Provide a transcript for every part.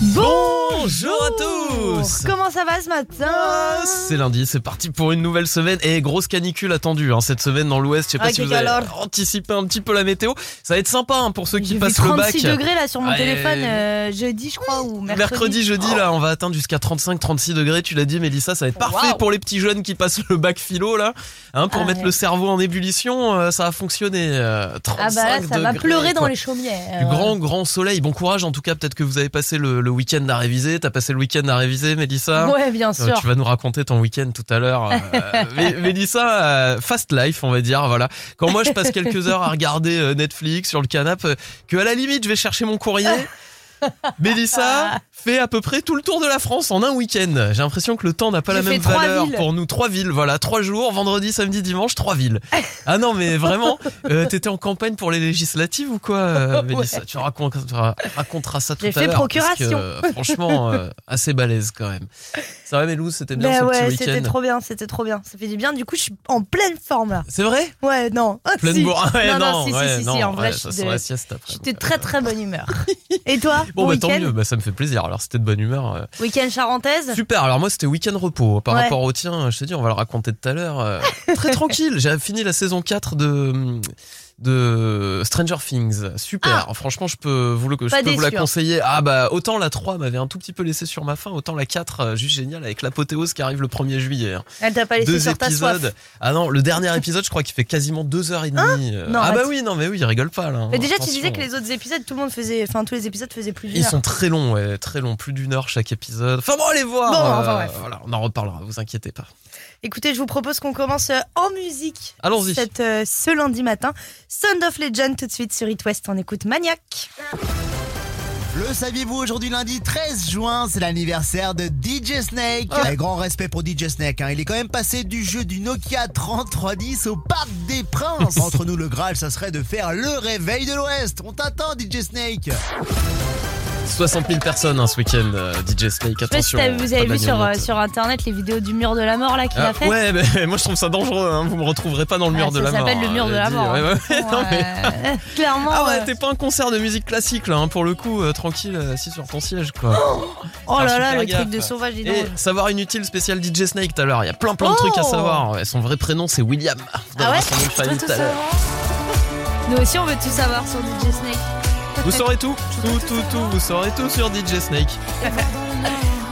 East West. Bonjour à tous Comment ça va ce matin Ah, C'est lundi, c'est parti pour une nouvelle semaine et grosse canicule attendue hein, cette semaine dans l'ouest. Je sais pas Ah, si vous avez calor. anticipé un petit peu la météo. Ça va être sympa hein, pour ceux qui passent le bac. 36 degrés là sur mon téléphone euh, jeudi je crois ou mercredi. Mercredi, jeudi, là, on va atteindre jusqu'à 35-36 degrés. Tu l'as dit, Mélissa, ça va être parfait pour les petits jeunes qui passent le bac philo, là. Hein, pour Ah mettre ouais. le cerveau en ébullition, euh, ça va fonctionner. euh, 35 Ah bah là ça va degrés, pleurer dans les chaumières. Du grand, grand soleil. Bon courage, en tout cas. Peut-être que vous avez passé le, le week-end à réviser. T'as passé le week-end à réviser, Mélissa? Ouais bien Euh, sûr. Tu vas nous raconter ton week-end tout à l'heure. Euh, Mé- Mélissa, euh, fast life, on va dire. Voilà. Quand moi je passe quelques heures à regarder Netflix sur le canapé, que à la limite je vais chercher mon courrier. Mélissa fait à peu près tout le tour de la France en un week-end. J'ai l'impression que le temps n'a pas J'ai la même valeur villes. pour nous. Trois villes, voilà, trois jours, vendredi, samedi, dimanche, trois villes. Ah non, mais vraiment, euh, t'étais en campagne pour les législatives ou quoi, euh, Mélissa? Tu raconteras, raconteras ça tout J'ai à fait l'heure. parce que, procuration. euh, franchement, euh, assez balèze quand même. Ça va, Mélou, c'était bien Bah ce ouais petit c'était week-end. trop bien c'était trop bien ça fait du bien du coup je suis en pleine forme là. C'est vrai? Ouais non. Ah, Pleine si. bourre. Ouais, non, non, non, si, ouais, si, si, en vrai, ouais, je suis de- la sieste après. J'étais très très bonne humeur. Et toi? Bon, bon bah tant mieux, bah, ça me fait plaisir. Alors, c'était de bonne humeur. euh. Week-end charentaise Super, alors moi, c'était week-end repos. Par Ouais. rapport au tien, je te dis, on va le raconter tout à l'heure. euh, Très tranquille. J'ai fini la saison 4 de de Stranger Things. Super. Franchement, je peux vous, le, je Ah. Peux vous la hein. conseiller. Ah bah, autant la 3 m'avait un tout petit peu laissé sur ma faim, autant la 4, euh, juste génial, avec l'apothéose qui arrive le 1er juillet. hein. Elle t'a pas laissé deux sur ta soif. épisodes. Ah non, le dernier épisode, je crois qu'il fait quasiment deux heures et demie. Euh, Non, ah bah oui, non mais oui, il rigole pas là. hein. Mais déjà tu disais que les autres épisodes tout le monde faisait enfin tous les épisodes faisaient plus d'une Ils sont très longs, ouais, très longs, plus d'une heure chaque épisode. Enfin bon, allez voir. Bon, euh, enfin, bref. Voilà, on en reparlera, vous inquiétez pas. Écoutez, je vous propose qu'on commence euh, en musique. Allons-y. Euh, ce lundi matin. Sound of Legend tout de suite sur It West. On écoute Maniac. Le saviez-vous aujourd'hui lundi 13 juin, c'est l'anniversaire de DJ Snake. Ah. Et grand respect pour DJ Snake, hein. il est quand même passé du jeu du Nokia 3310 au Parc des Princes. Entre nous le Graal, ça serait de faire le réveil de l'Ouest. On t'attend DJ Snake. 60 000 personnes hein, ce week-end, euh, DJ Snake, Je sais pas si attention. vous avez vu sur, euh, sur internet les vidéos du mur de la mort là qu'il Ah, a fait. ouais, mais moi je trouve ça dangereux, hein. vous me retrouverez pas dans le mur Ah, de la ça mort. s'appelle le mur hein, de la dit. mort. Ouais, ouais, ouais, non, mais-. Clairement. Ah ouais, euh, t'es pas un concert de musique classique là, hein, pour le coup, euh, tranquille, euh, assis sur ton siège quoi. oh là là, le gaffe. truc de sauvage. Et savoir inutile spécial DJ Snake tout à l'heure, il y a plein plein de Oh trucs à savoir. Ouais, son vrai prénom c'est William. On Ah ouais son nom tout tout à l'heure. savoir Nous aussi, on veut tout savoir sur DJ Snake. Vous saurez tout, tout, tout, tout, vous saurez tout sur DJ Snake.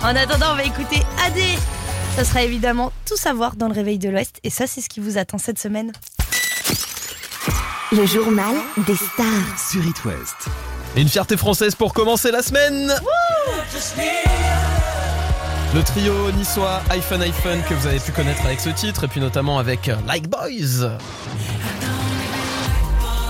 En attendant, on va écouter AD. Ça sera évidemment tout savoir dans le réveil de l'Ouest. Et ça, c'est ce qui vous attend cette semaine. Le journal des stars. Sur It West. Et une fierté française pour commencer la semaine Le trio niçois iPhone iPhone que vous avez pu connaître avec ce titre et puis notamment avec euh, Like Boys.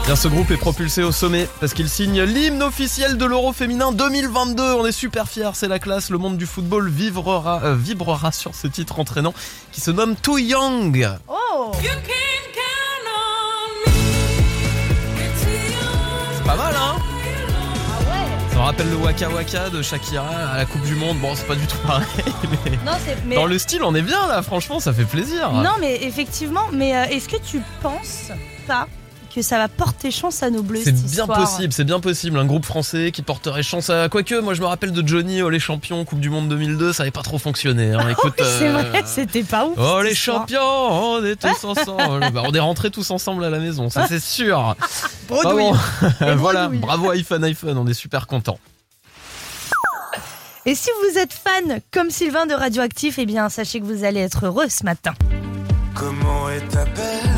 Bien, ce groupe est propulsé au sommet parce qu'il signe l'hymne officiel de l'Euro féminin 2022. On est super fiers, c'est la classe. Le monde du football vibrera, euh, vibrera sur ce titre entraînant qui se nomme Too Young. Oh C'est pas mal, hein? Ça me rappelle le Waka Waka de Shakira à la Coupe du Monde. Bon, c'est pas du tout pareil, mais Non. Mais... dans le style, on est bien là. Franchement, ça fait plaisir. Non, mais effectivement, mais euh, est-ce que tu penses pas que ça va porter chance à nos bleus C'est bien histoire possible, c'est bien possible. Un groupe français qui porterait chance à. Quoique, moi je me rappelle de Johnny, oh les champions, Coupe du Monde 2002, ça avait pas trop fonctionné. hein. Écoute, Oui, c'est euh, vrai, c'était pas ouf. Oh cette les champions, on est tous ensemble. Bah, on est rentrés tous ensemble à la maison, ça c'est sûr. Bredouille. Bravo. voilà, bravo iPhone iPhone, on est super contents. Et si vous êtes fan comme Sylvain de Radioactif, eh bien sachez que vous allez être heureux ce matin. Comment est ta belle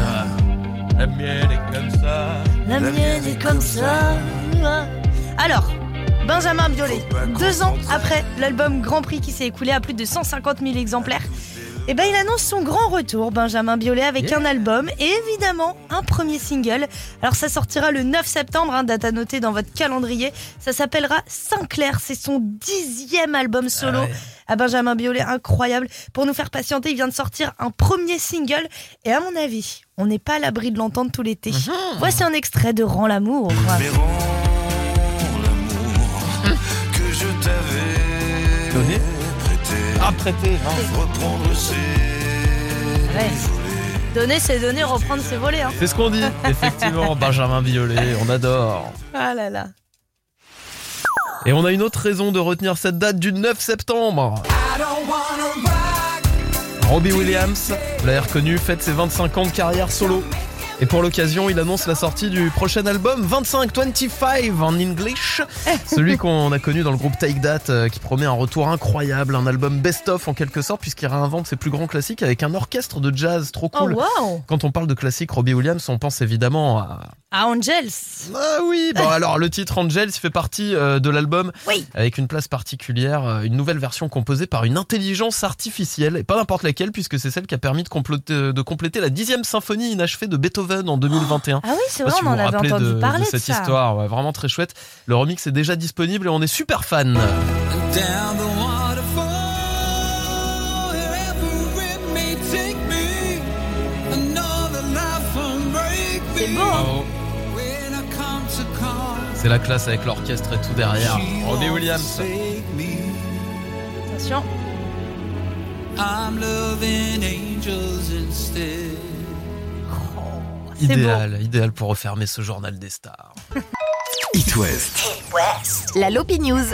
La mienne est comme ça. La mienne est comme ça. Alors, Benjamin Biolay, deux ans après l'album Grand Prix qui s'est écoulé à plus de 150 000 exemplaires, eh ben, il annonce son grand retour, Benjamin Biolay, avec un album et évidemment un premier single. Alors ça sortira le 9 septembre, hein, date à noter dans votre calendrier. Ça s'appellera Sinclair, c'est son dixième album solo. Ah ouais. À Benjamin Biolay, incroyable. Pour nous faire patienter, il vient de sortir un premier single et à mon avis, on n'est pas à l'abri de l'entendre tout l'été. Voici un extrait de Rends l'amour. Hein. Reprendre ses Ouais. volets. Donner, c'est donner, reprendre, c'est voler. Hein. C'est ce qu'on dit, effectivement. Benjamin Biolay, on adore. Ah là là. Et on a une autre raison de retenir cette date du 9 septembre. Robbie Williams, vous l'avez reconnu, fête ses 25 ans de carrière solo. Et pour l'occasion, il annonce la sortie du prochain album 25 25 en English. Celui qu'on a connu dans le groupe Take That euh, qui promet un retour incroyable, un album best-of en quelque sorte puisqu'il réinvente ses plus grands classiques avec un orchestre de jazz trop Oh cool. wow. Quand on parle de classique Robbie Williams, on pense évidemment à Ah, Angels. ah oui, bon alors le titre Angels fait partie euh, de l'album Oui. avec une place particulière, euh, une nouvelle version composée par une intelligence artificielle et pas n'importe laquelle puisque c'est celle qui a permis de, de compléter la dixième symphonie inachevée de Beethoven en 2021. Ah oui, c'est vrai, si on vous en vous avait entendu de, parler de de cette ça. histoire, ouais, vraiment très chouette. Le remix est déjà disponible et on est super fan. C'est beau. Bravo. Call, C'est la classe avec l'orchestre et tout derrière. Robbie Williams. Attention. I'm loving angels instead. Beau. Idéal, idéal pour refermer ce journal des stars. It West. La Lopi News.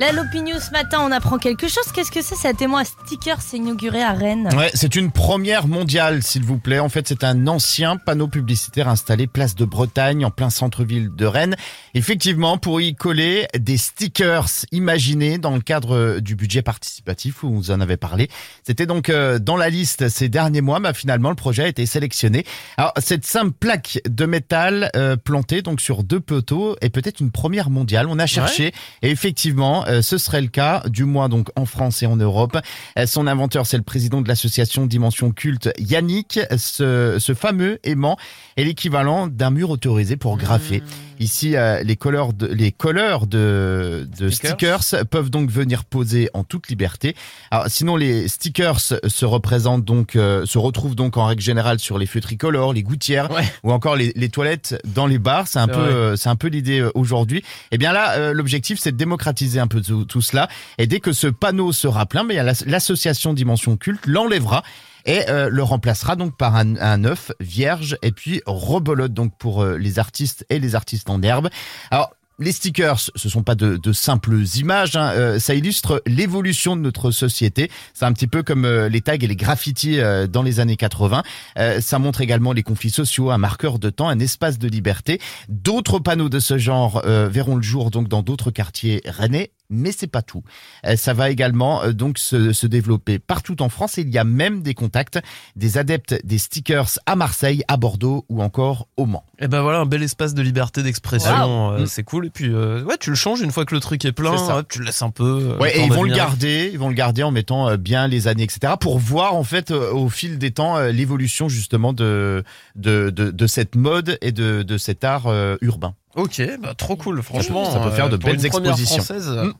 La Lopinews ce matin, on apprend quelque chose. Qu'est-ce que c'est cet émoi sticker s'est inauguré à Rennes Ouais, c'est une première mondiale, s'il vous plaît. En fait, c'est un ancien panneau publicitaire installé place de Bretagne, en plein centre-ville de Rennes. Effectivement, pour y coller des stickers imaginés dans le cadre du budget participatif où vous en avez parlé. C'était donc euh, dans la liste ces derniers mois, mais finalement, le projet a été sélectionné. Alors, cette simple plaque de métal euh, plantée donc sur deux poteaux est peut-être une première mondiale. On a cherché et effectivement, ce serait le cas, du moins donc en France et en Europe. Euh, Son inventeur, c'est le président de l'association Dimension Culte, Yannick. Ce, ce fameux aimant est l'équivalent d'un mur autorisé pour graffer. Ici, euh, les colleurs de, les colleurs de, de Stickers. stickers. peuvent donc venir poser en toute liberté. Alors, sinon, les stickers se représentent donc, euh, se retrouvent donc en règle générale sur les feux tricolores, les gouttières Ouais. ou encore les, les toilettes dans les bars. C'est un peu, euh, c'est un peu l'idée euh, aujourd'hui. Et bien là, euh, l'objectif, c'est de démocratiser un peu tout, tout cela. Et dès que ce panneau sera plein, mais l'association Dimension Culte l'enlèvera et euh, le remplacera donc par un, un œuf vierge et puis rebelote donc pour euh, les artistes et les artistes en herbe. Alors les stickers, ce sont pas de, de simples images, hein, euh, ça illustre l'évolution de notre société. C'est un petit peu comme euh, les tags et les graffitis euh, dans les années 80. Euh, ça montre également les conflits sociaux, un marqueur de temps, un espace de liberté. D'autres panneaux de ce genre verront le jour donc dans d'autres quartiers rennais. Mais c'est pas tout. Euh, ça va également euh, donc se, se développer partout en France. Et il y a même des contacts des adeptes des stickers à Marseille, à Bordeaux ou encore au Mans. Et ben voilà, un bel espace de liberté d'expression, Wow. euh, c'est cool. Et puis, euh, ouais, tu le changes une fois que le truc est plein, C'est ça. hop, tu le laisses un peu. euh, Ouais, et ils vont le garder, ils vont le garder en mettant euh, bien les années, etc. pour voir en fait euh, au fil des temps euh, l'évolution justement de, de de de cette mode et de de cet art euh, urbain. Ok, bah trop cool, franchement. Ça peut faire de belles expositions. française, euh, Mm.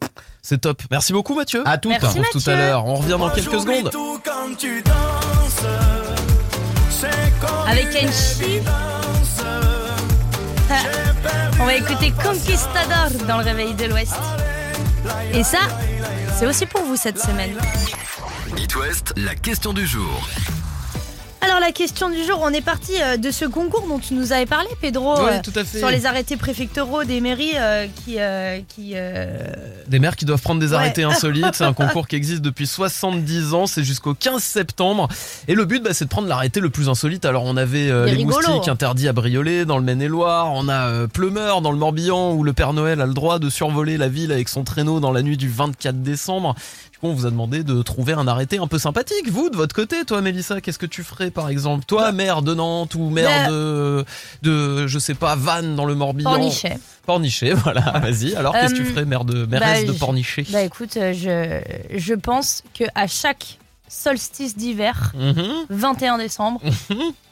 C'est top. Merci beaucoup Mathieu. À toutes. Merci. Tout à l'heure. On revient dans quelques secondes. tout Avec Kenshi. On va écouter Conquistador dans le réveil de l'Ouest. Et ça, c'est aussi pour vous cette semaine. It la question du jour. Alors la question du jour, on est parti euh, de ce concours dont tu nous avais parlé, Pedro, Oui, euh, tout à fait. sur les arrêtés préfectoraux des mairies euh, qui, euh, qui euh, Des maires qui doivent prendre des Ouais. arrêtés insolites. C'est un concours qui existe depuis 70 ans. C'est jusqu'au 15 septembre. Et le but, bah, c'est de prendre l'arrêté le plus insolite. Alors, on avait euh, les moustiques interdits à Briolet, dans le Maine-et-Loire. On a Pleumeur, dans le Morbihan, où le Père Noël a le droit de survoler la ville avec son traîneau dans la nuit du 24 décembre. Du coup, on vous a demandé de trouver un arrêté un peu sympathique. Vous, de votre côté, toi, Mélissa, qu'est-ce que tu ferais, par exemple? Toi, maire de Nantes ou maire Bah- de, de, je sais pas, Vannes, dans le Morbihan? Pornichet. Pornichet, voilà, vas-y. Alors, qu'est-ce que tu Euh, ferais, maire de, mairesse bah, de Pornichet? Bah écoute, euh, je, je pense que à chaque solstice d'hiver, Mhm. 21 décembre,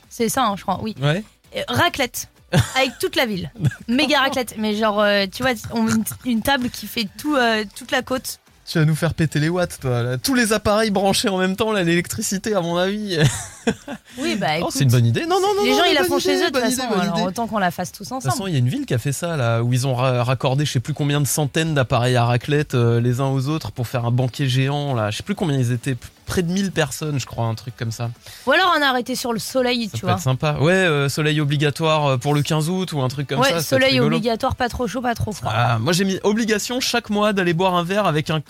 c'est ça, hein, je crois, oui. Ouais. Euh, raclette. Avec toute la ville. Méga raclette. Mais genre, euh, tu vois, on une, une table qui fait tout, euh, toute la côte. Tu vas nous faire péter les watts, toi. Tous les appareils branchés en même temps, l'électricité, à mon avis. Oui, bah Oh, écoute. c'est une bonne idée. Non, non, non. les non, gens, ils la font chez eux de toute façon. idée, alors autant qu'on la fasse tous De toute façon, ensemble. il y a une ville qui a fait ça, là, où ils ont ra- raccordé je sais plus combien de centaines d'appareils à raclette euh, les uns aux autres pour faire un banquet géant, là. Je sais plus combien ils étaient, près de 1000 personnes, je crois, un truc comme ça. Ou alors on a arrêté sur le soleil, Ça tu peut vois. être sympa. Ouais, euh, soleil obligatoire euh, pour le 15 août ou un truc comme ouais, ça. être soleil obligatoire, pas trop chaud, pas trop froid. Ah, moi j'ai mis obligation chaque mois d'aller boire un verre avec un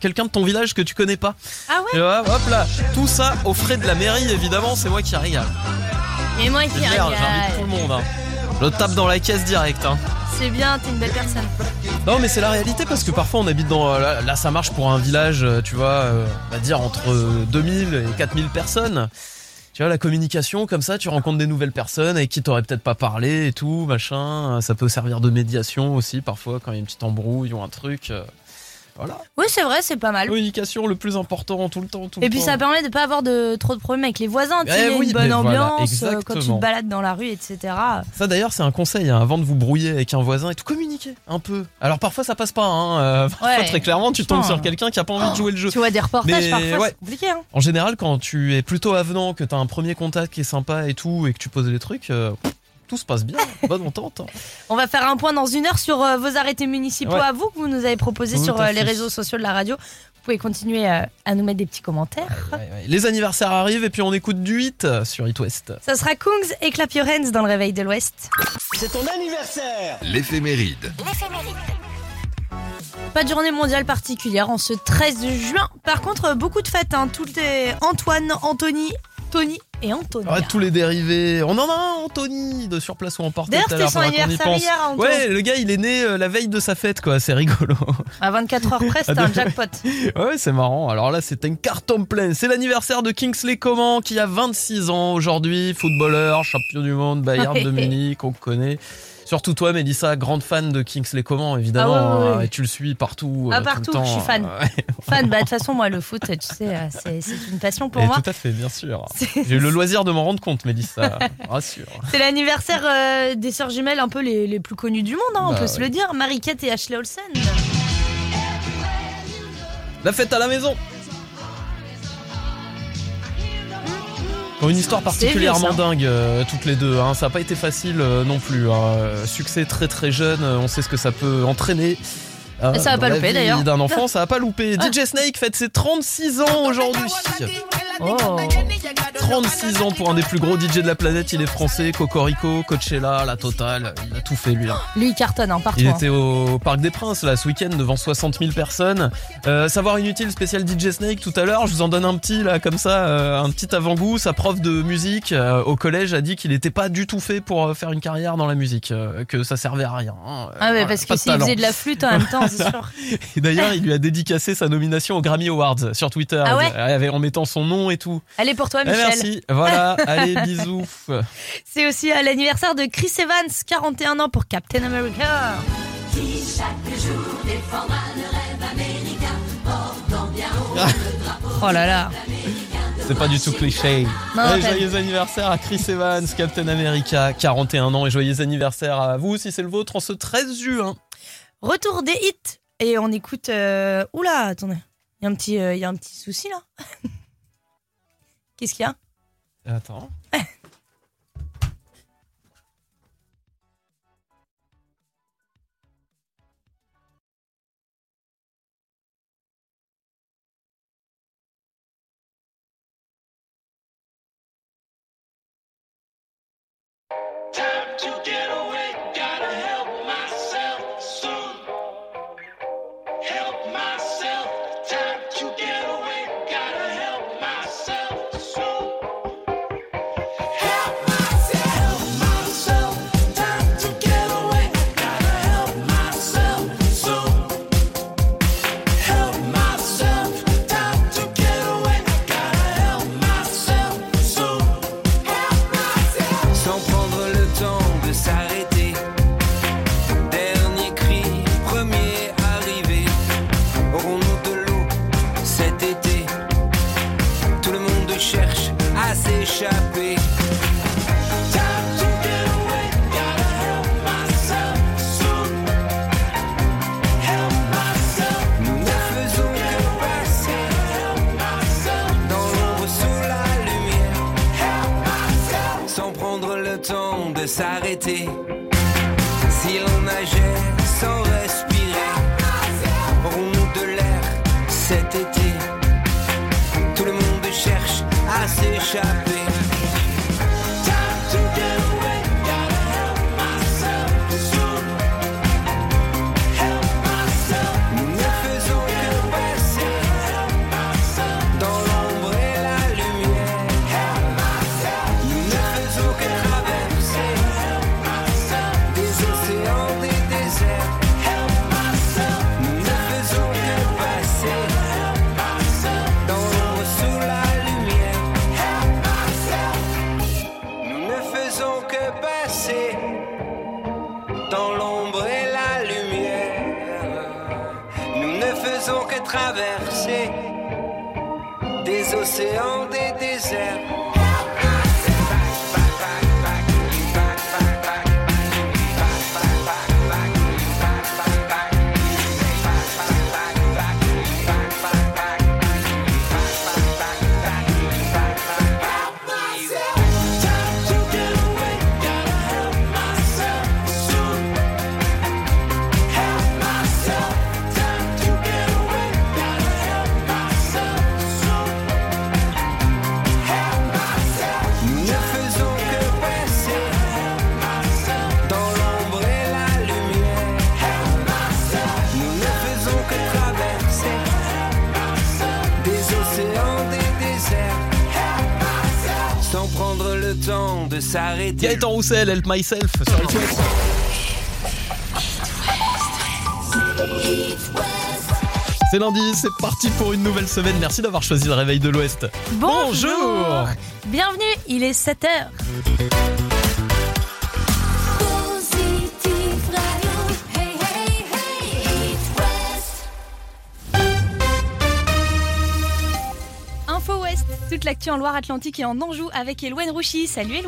quelqu'un de ton village que tu connais pas. Ah ouais Et hop, hop là, tout ça aux frais de la mairie évidemment, c'est moi qui régale. Et moi qui régale. j'invite tout le monde. hein. Je tape dans la caisse direct. Hein. C'est bien, t'es une belle personne. Non mais c'est la réalité parce que parfois on habite dans... Là, là, ça marche pour un village, euh, tu vois, euh, on va dire entre euh, 2000 et 4000 personnes. Tu vois, la communication, comme ça, tu rencontres des nouvelles personnes avec qui t'aurais peut-être pas parlé et tout, machin. Ça peut servir de médiation aussi, parfois, quand il y a une petite embrouille ou un truc. Voilà. Oui, c'est vrai, c'est pas mal. Communication le plus important tout le temps. Tout Et le puis temps. ça permet de pas avoir de trop de problèmes avec les voisins, tu sais, Eh oui, une bonne voilà, ambiance euh, quand tu te balades dans la rue, etc. Ça d'ailleurs c'est un conseil hein, avant de vous brouiller avec un voisin et tout communiquer un peu. Alors parfois ça passe pas, hein, euh, parfois, Ouais. très clairement tu tombes sur quelqu'un qui a pas envie de jouer le jeu. Tu vois des reportages Mais parfois, ouais. c'est compliqué. Hein. En général quand tu es plutôt avenant, que t'as un premier contact qui est sympa et tout et que tu poses les trucs, euh, tout se passe bien, bonne entente. On va faire un point dans une heure sur euh, vos arrêtés municipaux Ouais. à vous que vous nous avez proposés Tout sur euh, les fait. réseaux sociaux de la radio. Vous pouvez continuer euh, à nous mettre des petits commentaires. Ouais, ouais. Les anniversaires arrivent et puis on écoute du 8 sur It West. Ça sera Kungs et Clap Your Hands dans le réveil de l'Ouest. L'éphéméride. Pas de journée mondiale particulière en ce 13 juin. Par contre, beaucoup de fêtes. Hein. Tout est Antoine, Anthony, Tony et Antonia. Ah, tous les dérivés. On en a un, Anthony, de sur place ou emporté. D'ailleurs, c'était son anniversaire hier, Anto. Ouais, le gars, il est né euh, la veille de sa fête, quoi. C'est rigolo. À 24 heures près, c'était Ah, un jackpot. Ouais, c'est marrant. Alors là, c'est un carton plein. C'est l'anniversaire de Kingsley Coman qui a 26 ans aujourd'hui. Footballeur, champion du monde, Bayern de Munich, on connaît. Surtout toi, Mélissa, grande fan de Kingsley Coman, évidemment. Ah ouais, ouais, ouais. Et tu le suis partout. Ah, euh, tout le partout, temps. je suis fan. Ouais. Fan, bah de toute façon, moi, le foot, tu sais, euh, c'est une passion pour Et moi. tout à fait, bien sûr. J'ai eu le loisir de m'en rendre compte, Mélissa. Rassure. C'est l'anniversaire euh, des sœurs jumelles un peu les, les plus connues du monde, hein, on Bah peut se le dire. Marie-Kate et Ashley Olsen. La fête à la maison. Ont une histoire particulièrement dingue, euh, toutes les deux. hein. Ça n'a pas été facile euh, non plus. hein. Succès très très jeune, euh, on sait ce que ça peut entraîner. euh, Et ça va pas louper, d'ailleurs. Ah. D'un enfant, ça va pas louper. DJ Snake fête ses 36 ans aujourd'hui. Oh. 36 ans pour un des plus gros DJ de la planète. Il est français, Cocorico, Coachella, la totale. Il a tout fait lui. hein. Lui, il cartonne hein, partout. Il hein. était au Parc des Princes là ce week-end devant 60 000 personnes. Euh, savoir inutile spécial DJ Snake tout à l'heure. Je vous en donne un petit là comme ça, euh, un petit avant-goût. Sa prof de musique euh, au collège a dit qu'il n'était pas du tout fait pour faire une carrière dans la musique, que ça servait à rien. hein. Ah ouais, parce que s'il faisait de la flûte en même temps, c'est sûr. D'ailleurs, il lui a dédicacé sa nomination aux Grammy Awards sur Twitter, Ah ouais en mettant son nom et tout. Allez pour toi, Eh, Michel. merci. Voilà. Allez, bisous. C'est aussi à l'anniversaire de Chris Evans, 41 ans pour Captain America. Oh là là. C'est pas du tout cliché. Non, Allez, t'as- joyeux anniversaire à Chris Evans, Captain America, 41 ans, et joyeux anniversaire à vous si c'est le vôtre en ce 13 juin. Retour des hits. Et on écoute. euh, Oula, attendez. Il y, a un petit, euh, il y a un petit souci là. Qu'est-ce qu'il y a? Attends. Time to get de des océans, des déserts. S'arrêter. Gaëtan Roussel, Help Myself sur It West. C'est lundi, c'est parti pour une nouvelle semaine. Merci d'avoir choisi le réveil de l'Ouest. Bonjour. Bienvenue, il est 7h. En Loire-Atlantique et en Anjou avec Rouchy. Salut.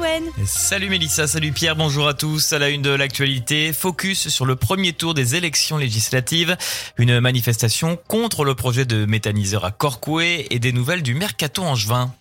Salut Mélissa, salut Pierre, bonjour à tous. À la une de l'actualité, focus sur le premier tour des élections législatives. Une manifestation contre le projet de méthaniseur à Corcoué et des nouvelles du mercato angevin.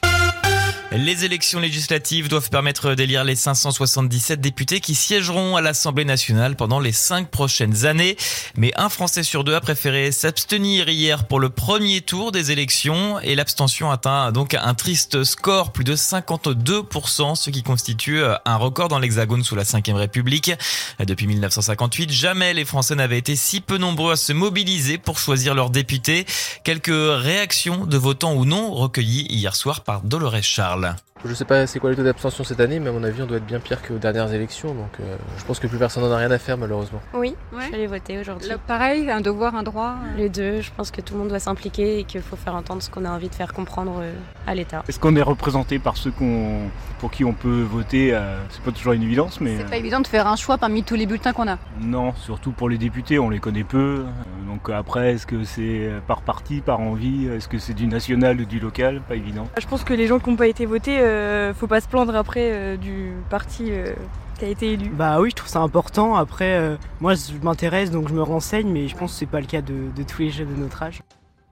Les élections législatives doivent permettre d'élire les 577 députés qui siégeront à l'Assemblée nationale pendant les cinq prochaines années. Mais un Français sur deux a préféré s'abstenir hier pour le premier tour des élections et l'abstention atteint donc un triste score, plus de 52%, ce qui constitue un record dans l'Hexagone sous la Ve République. Depuis 1958, jamais les Français n'avaient été si peu nombreux à se mobiliser pour choisir leurs députés. Quelques réactions de votants ou non recueillies hier soir par Dolores Charles. peale Je sais pas c'est quoi le taux d'abstention cette année, mais à mon avis on doit être bien pire qu'aux dernières élections, donc euh, je pense que plus personne n'en a rien à faire malheureusement. Oui, Ouais. je suis allée voter aujourd'hui. Le- pareil, un devoir, un droit. euh. Les deux, je pense que tout le monde doit s'impliquer et qu'il faut faire entendre ce qu'on a envie de faire comprendre euh, à l'État. Est-ce qu'on est représenté par ceux qu'on, pour qui on peut voter euh, C'est pas toujours une évidence, mais C'est pas évident de faire un choix parmi tous les bulletins qu'on a. non, surtout pour les députés, on les connaît peu. Donc après, est-ce que c'est par parti, par envie? Est-ce que c'est du national ou du local? Pas évident. Je pense que les gens qui n'ont pas été votés, euh, faut pas se plaindre après euh, du parti euh, qui a été élu. Bah oui, je trouve ça important. Après, euh, moi, je m'intéresse, donc je me renseigne, mais je pense que c'est pas le cas de, de tous les jeunes de notre âge.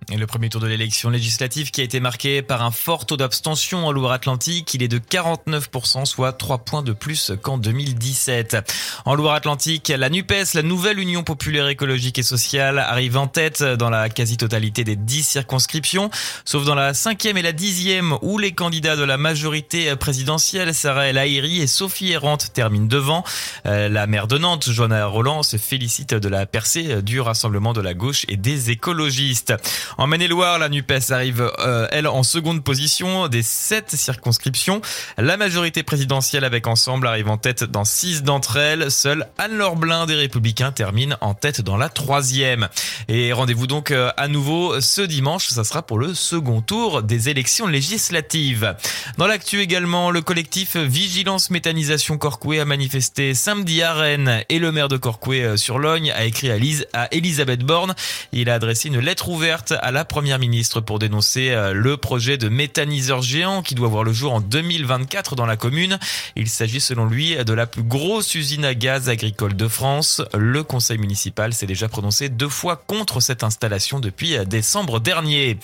Le premier tour de l'élection législative qui a été marqué par un fort taux d'abstention en Loire-Atlantique, il est de 49%, soit 3 points de plus qu'en 2017. En Loire-Atlantique, la NUPES, la nouvelle Union populaire écologique et sociale, arrive en tête dans la quasi-totalité des 10 circonscriptions, sauf dans la cinquième et la dixième où les candidats de la majorité présidentielle, Sarah El et Sophie Errante, terminent devant. Euh, La maire de Nantes, Joanna Roland, se félicite de la percée du Rassemblement de la gauche et des écologistes. En Maine-et-Loire, la NUPES arrive, euh, elle, en seconde position des sept circonscriptions. La majorité présidentielle avec Ensemble arrive en tête dans six d'entre elles. Seule Anne-Laure Blin des Républicains termine en tête dans la troisième. Et rendez-vous donc euh, à nouveau ce dimanche. Ça sera pour le second tour des élections législatives. Dans l'actu également, le collectif Vigilance Méthanisation Corcoué a manifesté samedi à Rennes et le maire de Corcoué euh, sur Logne a écrit à, Lise, à Elisabeth Borne. Il a adressé une lettre ouverte à la première ministre pour dénoncer euh, le projet de méthaniseur géant qui doit voir le jour en 2024 dans la commune. Il s'agit selon lui de la plus grosse usine à gaz agricole de France. Le conseil municipal s'est déjà prononcé deux fois contre cette installation depuis euh, décembre dernier.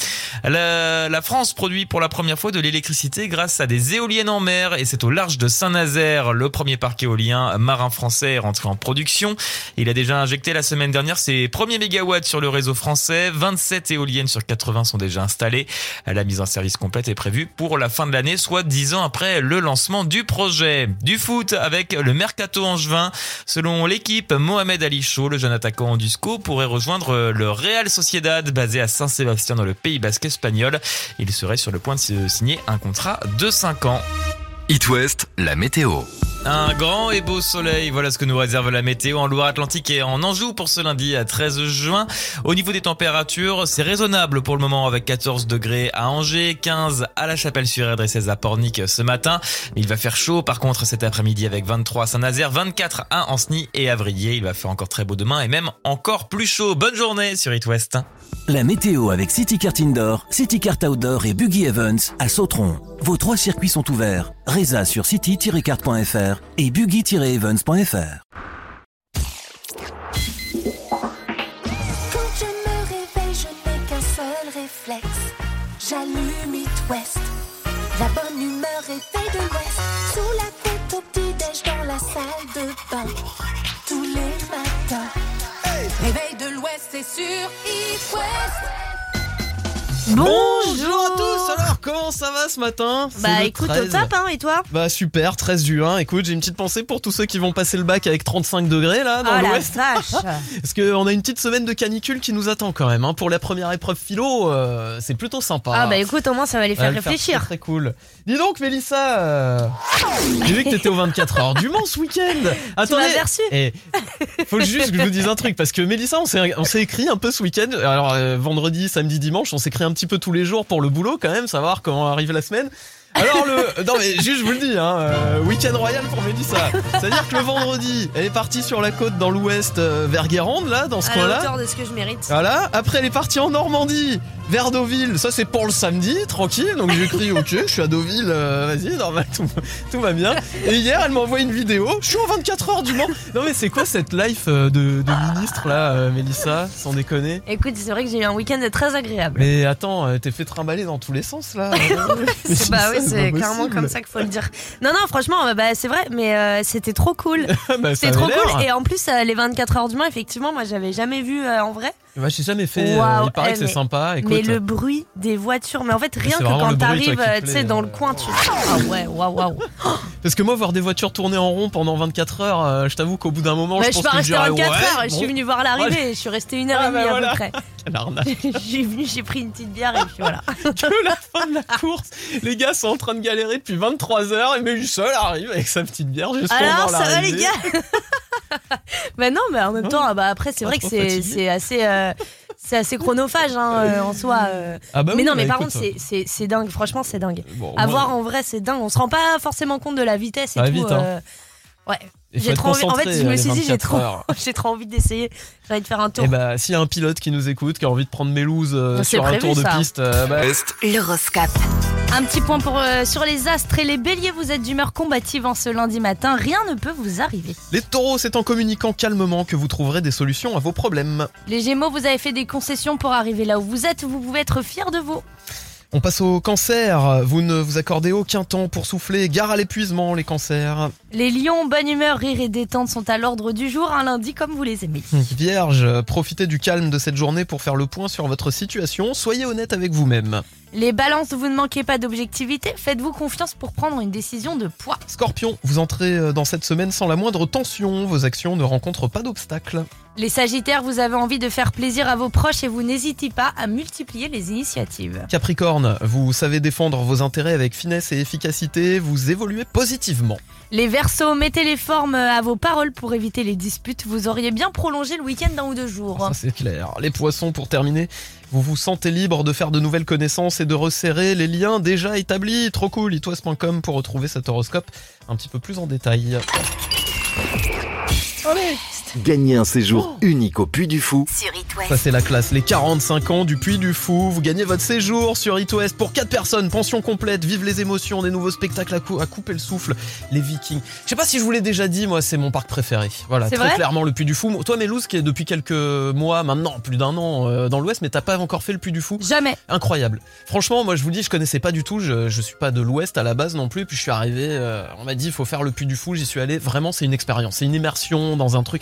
La, la France produit pour la première fois de l'électricité grâce à des éoliennes en mer et c'est au large de Saint-Nazaire. Le premier parc éolien marin français est rentré en production. Il a déjà injecté la semaine dernière ses premiers mégawatts sur le réseau français. 27 éoliennes éoliennes sur 80 sont déjà installées. La mise en service complète est prévue pour la fin de l'année, soit 10 ans après le lancement du projet. Du foot avec le Mercato Angevin. Selon l'équipe, Mohamed Ali Chaud, le jeune attaquant du SCO, pourrait rejoindre le Real Sociedad basé à Saint-Sébastien dans le Pays Basque espagnol. Il serait sur le point de signer un contrat de 5 ans. It West, la météo. Un grand et beau soleil, voilà ce que nous réserve la météo en Loire-Atlantique et en Anjou pour ce lundi à 13 juin. Au niveau des températures, c'est raisonnable pour le moment avec 14 degrés à Angers, 15 à la Chapelle-sur-Erdre et 16 à Pornic ce matin. Il va faire chaud par contre cet après-midi avec 23 à Saint-Nazaire, 24 à Ancenis et à Vrier. Il va faire encore très beau demain et même encore plus chaud. Bonne journée sur It West. La météo avec City Kart Indoor, City Kart Outdoor et Buggy Evans à Sautron. Vos trois circuits sont ouverts. Reza sur city-kart.fr et buggy-evans.fr. Quand je me réveille, je n'ai qu'un seul réflexe. J'allume It West. La bonne humeur réveille de l'Ouest. Sous la couette au petit-déj dans la salle de bain. Tous les matins. Réveil de l'Ouest, c'est sur It West. Bonjour à tous Alors, comment ça va ce matin? Bah écoute, 13. au top, hein, et toi? Bah super, 13 juin. Écoute, j'ai une petite pensée pour tous ceux qui vont passer le bac avec 35 degrés là dans Oh l'ouest. Parce qu'on a une petite semaine de canicule qui nous attend quand même. hein. Pour la première épreuve philo, euh, c'est plutôt sympa. Ah bah écoute, au moins ça va les va faire le faire réfléchir. très, très cool. Dis donc, Mélissa, euh, j'ai vu que t'étais aux 24 heures du Mans ce week-end. Attendez, reçu. et faut juste que je vous dise un truc parce que Mélissa, on s'est on s'est écrit un peu ce week-end. Alors euh, vendredi, samedi, dimanche, on s'est écrit un petit peu tous les jours pour le boulot quand même, savoir comment arrive la semaine. Alors le non mais juste je vous le dis hein, euh, week-end royal pour Mélissa. C'est-à-dire que le vendredi, elle est partie sur la côte dans l'ouest euh, vers Guérande là, dans ce À la coin-là. hauteur de ce que je mérite. Voilà, après elle est partie en Normandie, vers Deauville, ça c'est pour le samedi, tranquille, donc j'ai écrit ok, je suis à Deauville, euh, vas-y, normal, tout, tout va bien. Et hier elle m'a envoyé une vidéo, je suis en 24 heures du Mans. Non mais c'est quoi cette life euh, de, de ministre là, euh, Mélissa, sans déconner? Écoute, c'est vrai que j'ai eu un week-end très agréable. mais attends, t'es fait trimballer dans tous les sens là. C'est- bah oui, c'est clairement comme ça qu'il faut le dire. Non, non, franchement, bah, c'est vrai, mais c'était trop cool. Bah, c'était trop cool. Et en plus, les 24 heures du Mans, effectivement, moi, j'avais jamais vu en vrai. Bah, j'ai jamais fait, il paraît eh, que c'est sympa. Mais le bruit des voitures, mais en fait, rien que quand t'arrives, euh, tu sais, dans euh. le coin, tu. Ah ouais, waouh, waouh. Parce que moi, voir des voitures tourner en rond pendant 24 heures, euh, je t'avoue qu'au bout d'un moment, je je suis pense pas que je restée dirais 24 ouais, heures, je suis venue voir l'arrivée, je suis restée une heure Ah, et demie bah, à voilà. peu près. Quelle arnaque. J'ai venu, j'ai pris une petite bière et puis voilà. que la fin de la course, les gars sont en train de galérer depuis 23 heures et Mélissa arrive avec sa petite bière juste Alors, ça va les gars? Bah non, mais en même temps, ah bah après, c'est Pas vrai que c'est assez. euh, c'est assez chronophage hein, euh, en soi. euh. Ah bah mais non, bah mais par écoute, contre, c'est- c'est c'est dingue. Franchement, c'est dingue. Bon, à moi- voir en vrai, c'est dingue. On se rend pas forcément compte de la vitesse et Ça va tout. vite, hein. euh, Ouais. J'ai trop envie. En fait, je me suis les dit, j'ai 24 trop, j'ai trop envie d'essayer. J'ai envie de faire un tour. Et bah, s'il y a un pilote qui nous écoute, qui a envie de prendre Mélouse euh, sur un tour de piste, euh, bah, L'horoscope. Un petit point pour, euh, sur les astres et les béliers. Vous êtes d'humeur combative en ce lundi matin. Rien ne peut vous arriver. les taureaux, c'est en communiquant calmement que vous trouverez des solutions à vos problèmes. Les gémeaux, vous avez fait des concessions pour arriver là où vous êtes. Vous pouvez être fiers de vous. On passe au cancer. Vous ne vous accordez aucun temps pour souffler. Gare à l'épuisement, les cancers. Les lions, bonne humeur, rire et détente sont à l'ordre du jour un lundi comme vous les aimez. Vierge, profitez du calme de cette journée pour faire le point sur votre situation. Soyez honnête avec vous-même. Les balances, vous ne manquez pas d'objectivité. Faites-vous confiance pour prendre une décision de poids. Scorpion, vous entrez euh, dans cette semaine sans la moindre tension. Vos actions ne rencontrent pas d'obstacles. Les sagittaires, vous avez envie de faire plaisir à vos proches et vous n'hésitez pas à multiplier les initiatives. Capricorne, vous savez défendre vos intérêts avec finesse et efficacité. Vous évoluez positivement. Les versos, mettez les formes à vos paroles pour éviter les disputes. Vous auriez bien prolongé le week-end d'un ou deux jours. Ça c'est clair. Les poissons, pour terminer, vous vous sentez libre de faire de nouvelles connaissances et de resserrer les liens déjà établis. Trop cool, itwest.com pour retrouver cet horoscope un petit peu plus en détail. Gagnez un séjour unique au Puy du Fou. Sur It West. Ça c'est la classe, les 45 ans du Puy du Fou. Vous gagnez votre séjour sur It West pour 4 personnes, pension complète, vive les émotions, des nouveaux spectacles à, cou- à couper le souffle, les Vikings. Je sais pas si je vous l'ai déjà dit, moi c'est mon parc préféré. Voilà, très vrai? clairement le Puy du Fou. Toi Mélouse qui est depuis quelques mois maintenant, plus d'un an euh, dans l'Ouest, mais t'as pas encore fait le Puy du Fou? Jamais. Incroyable. Franchement, moi je vous dis, je connaissais pas du tout, je, je suis pas de l'Ouest à la base non plus, puis je suis arrivé, euh, on m'a dit il faut faire le Puy du Fou, j'y suis allé, vraiment c'est une expérience, c'est une immersion dans un truc.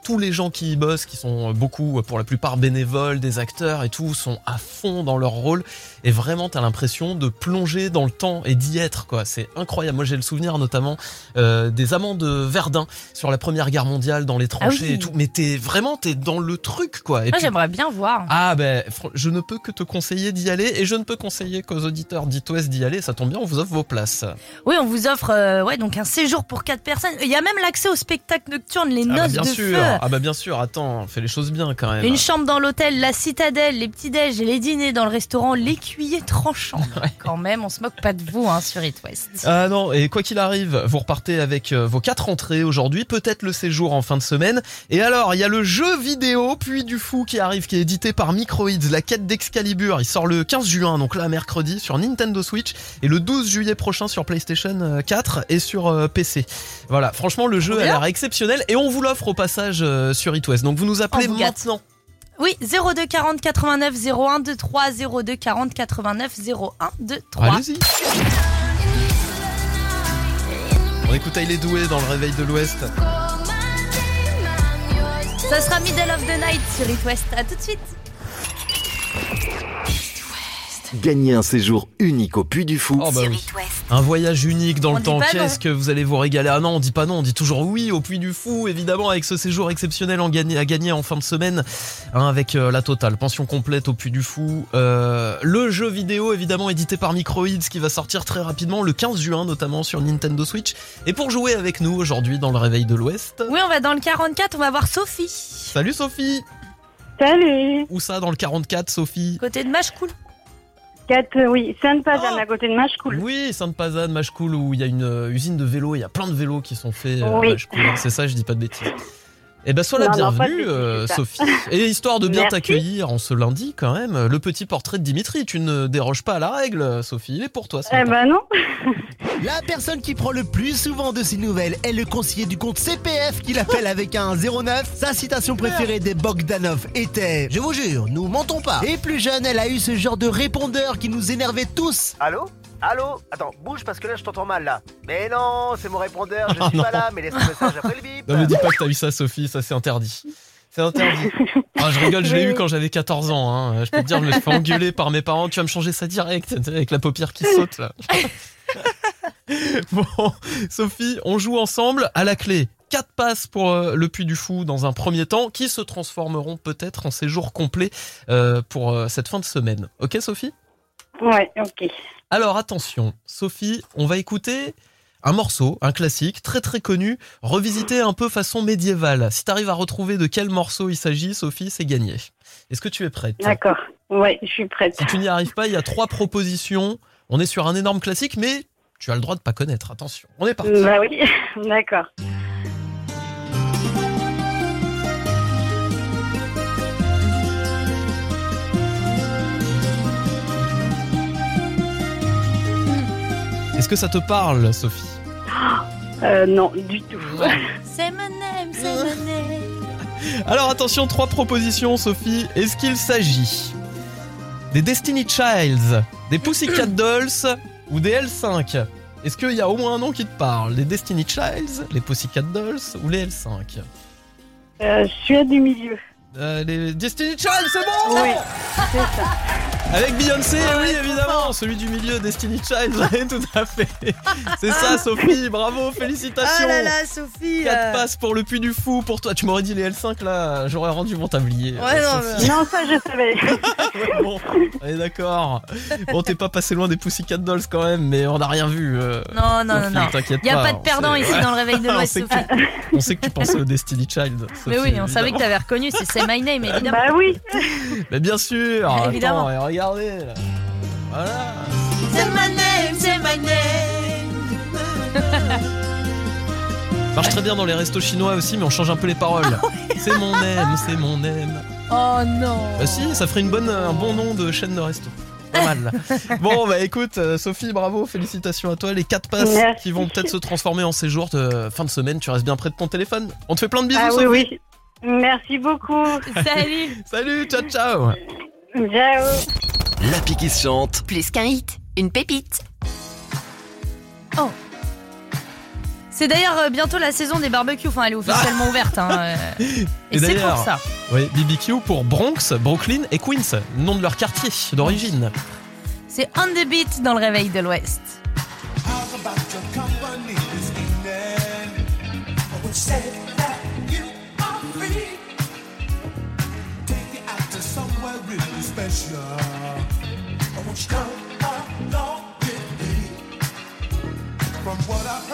tous les gens qui y bossent, qui sont beaucoup, pour la plupart bénévoles, des acteurs et tout, sont à fond dans leur rôle. Et vraiment, t'as l'impression de plonger dans le temps et d'y être, quoi. C'est incroyable. Moi, j'ai le souvenir notamment euh, des amants de Verdun sur la Première Guerre mondiale, dans les tranchées oui. et tout. Mais t'es vraiment, t'es dans le truc, quoi. Et Moi, puis- j'aimerais bien voir. ah ben, je ne peux que te conseiller d'y aller et je ne peux conseiller qu'aux auditeurs d'It West d'y aller. Ça tombe bien, on vous offre vos places. Oui, on vous offre euh, ouais, donc un séjour pour quatre personnes. Il y a même l'accès au spectacle nocturne, les Ah noces bien de sûr. feu. Ah bah bien sûr. Attends, fais les choses bien quand même. Une chambre dans l'hôtel, la citadelle, les petits-déj et les dîners dans le restaurant L'écuyer tranchant. Quand même, on se moque pas de vous hein, sur It West. Ah non, et quoi qu'il arrive, vous repartez avec euh, vos quatre entrées aujourd'hui, peut-être le séjour en fin de semaine. Et alors, il y a le jeu vidéo Puis du Fou qui arrive, qui est édité par Microids, la quête d'Excalibur. Il sort le 15 juin, donc là, mercredi, sur Nintendo Switch, et le 12 juillet prochain sur PlayStation euh, 4 et sur euh, PC. Voilà, franchement, le jeu a l'air exceptionnel, et on vous l'offre au passage euh, sur It West. Donc vous nous appelez vous gâte. maintenant. Oui, 02 40 89 01 23 02 40 89 01 23. Allez-y. On écoute Il est doué dans le réveil de l'Ouest. Ça sera Middle of the Night sur It West. À tout de suite. Gagnez un séjour unique au Puy du Fou. Oh bah oui. Un voyage unique dans On le temps. Qu'est-ce que vous allez vous régaler? Ah non, on dit pas non, on dit toujours oui au Puy du Fou, évidemment, avec ce séjour exceptionnel en gagné, à gagner en fin de semaine, hein, avec euh, la totale, pension complète au Puy du Fou. Euh, le jeu vidéo, évidemment, édité par Microids, qui va sortir très rapidement, le 15 juin, notamment sur Nintendo Switch. Et pour jouer avec nous aujourd'hui dans le réveil de l'Ouest, Oui, on va dans le 44, on va voir Sophie. salut Sophie Salut Où ça dans le 44, Sophie? Côté de Machecoul. 4, oui, Sainte-Pazanne, à côté de Machecoul. Oui, Sainte-Pazanne, Machecoul, où il y a une euh, usine de vélos, il y a plein de vélos qui sont faits euh, à Oui. Machecoul, hein, C'est ça, je dis pas de bêtises. Eh ben, sois la Non, bienvenue, euh. Sophie. Et histoire de bien t'accueillir en ce lundi, quand même, le petit portrait de Dimitri. Tu ne déroges pas à la règle, Sophie. Il est pour toi. ce Eh matin. ben non. La personne qui prend le plus souvent de ces nouvelles est le conseiller du compte CPF qui l'appelle avec un 09. Sa citation préférée des Bogdanov était Je vous jure, nous mentons pas. Et plus jeune, elle a eu ce genre de répondeur qui nous énervait tous. Allô? Allô Attends, bouge parce que là je t'entends mal là. Mais non, c'est mon répondeur, je Ah, suis non. pas là, mais laisse un message après le bip. Non, me dis pas que t'as eu ça, Sophie. Ça, c'est interdit. C'est interdit. Ah, je rigole, je l'ai eu quand j'avais 14 ans. Hein. Je peux te dire, je me suis fait engueuler par mes parents. Tu vas me changer ça direct, avec la paupière qui saute là. bon, Sophie, on joue ensemble à la clé. Quatre passes pour euh, le Puy du Fou dans un premier temps, qui se transformeront peut-être en séjour complet euh, pour euh, cette fin de semaine. Ok, Sophie? Ouais, ok. alors attention, Sophie, on va écouter un morceau, un classique, très très connu, revisité un peu façon médiévale. Si t'arrives à retrouver de quel morceau il s'agit, Sophie, c'est gagné. Est-ce que tu es prête? D'accord. Ouais, je suis prête. Si tu n'y arrives pas, il y a trois propositions. On est sur un énorme classique, mais tu as le droit de pas connaître. Attention, on est parti. Bah oui, d'accord. Que ça te parle, Sophie Euh, non, du tout. C'est mon name, c'est mon name. Alors attention, trois propositions, Sophie. Est-ce qu'il s'agit des Destiny Childs, des Pussycat Dolls ou des L5 Est-ce qu'il y a au moins un nom qui te parle Les Destiny Childs, les Pussycat Dolls ou les L5 Euh, je suis du milieu. Euh, Les Destiny Childs, c'est bon Oui, c'est ça. Avec Beyoncé, oui, évidemment, celui du milieu, Destiny Child, ouais, tout à fait. C'est ça, Sophie, bravo, félicitations. Ah là là, Sophie. 4 euh, passes pour le puits du fou pour toi. Tu m'aurais dit les L5 là, j'aurais rendu mon tablier. Ouais, euh, non. Non, ça je savais. bon, allez, d'accord. Bon, t'es pas passé loin des Pussycat Dolls quand même, mais on n'a rien vu. euh, Non, non, Sophie, non, non. T'inquiète Y a pas de perdant sait- ici dans le réveil de l'Ouest, que Sophie. On sait que tu pensais au Destiny Child. Mais oui, on savait que t'avais reconnu, c'est My Name, évidemment. Bah oui. Mais bien sûr. Évidemment. Attends, et regardez. là. Voilà. C'est my name, c'est my name. Marche très bien dans les restos chinois aussi, mais on change un peu les paroles. c'est mon aime, c'est mon aime. Oh non. Bah si, ça ferait une bonne, un bon nom de chaîne de resto. Pas mal. bon, bah écoute, euh, Sophie, bravo, félicitations à toi. Les quatre passes Merci. qui vont peut-être se transformer en séjour de fin de semaine. Tu restes bien près de ton téléphone. On te fait plein de bisous, Ah oui, Sophie. oui. Merci beaucoup. Salut. Salut, ciao, ciao. Ciao. L'appli qui se chante. Plus qu'un hit, une pépite. C'est d'ailleurs euh, bientôt la saison des barbecues. Enfin, elle est officiellement ouverte. hein, euh. Et, c'est pour ça. Oui, BBQ pour Bronx, Brooklyn et Queens, nom de leur quartier d'origine. C'est On the Beat dans le réveil de l'Ouest. From what I've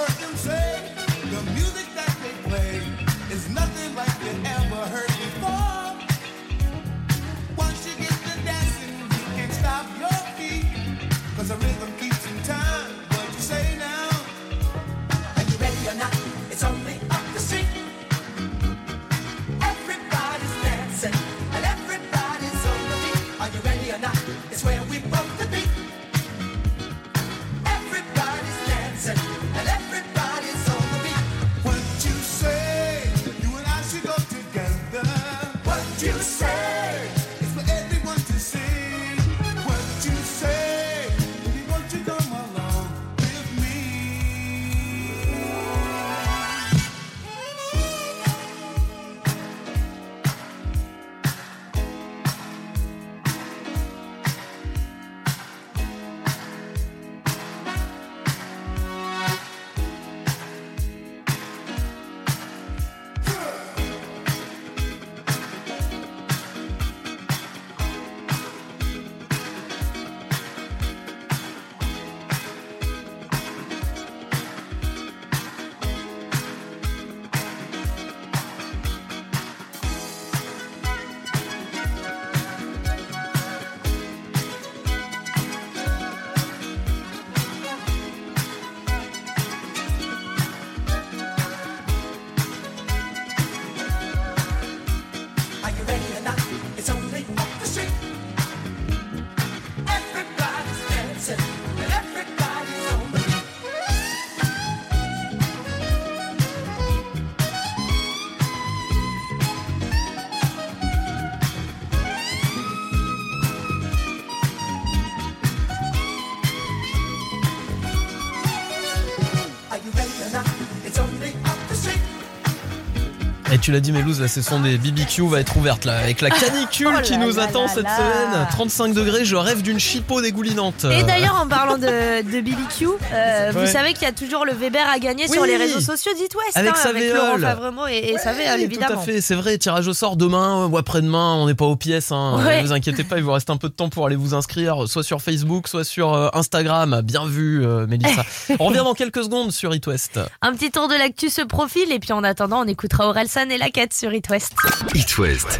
tu l'as dit, Mélouse, la saison des BBQ va être ouverte là, avec la canicule Oh qui nous attend cette semaine. 35 degrés, je rêve d'une chipot dégoulinante. Et d'ailleurs, en parlant de, de BBQ, euh, vous Ouais. savez qu'il y a toujours le Weber à gagner sur les réseaux sociaux d'It West. Avec hein, avec. Laurent Favremo et, et Oui, évidemment. Tout à fait, c'est vrai, tirage au sort demain ou après-demain, on n'est pas aux pièces. Hein. Ouais. Ne vous inquiétez pas, il vous reste un peu de temps pour aller vous inscrire, soit sur Facebook, soit sur euh, Instagram. Bien vu, euh, Mélissa. on revient dans quelques secondes sur It West. Un petit tour de l'actu se profile et puis en attendant, on écoutera Orelsan et la quête sur It West. It West.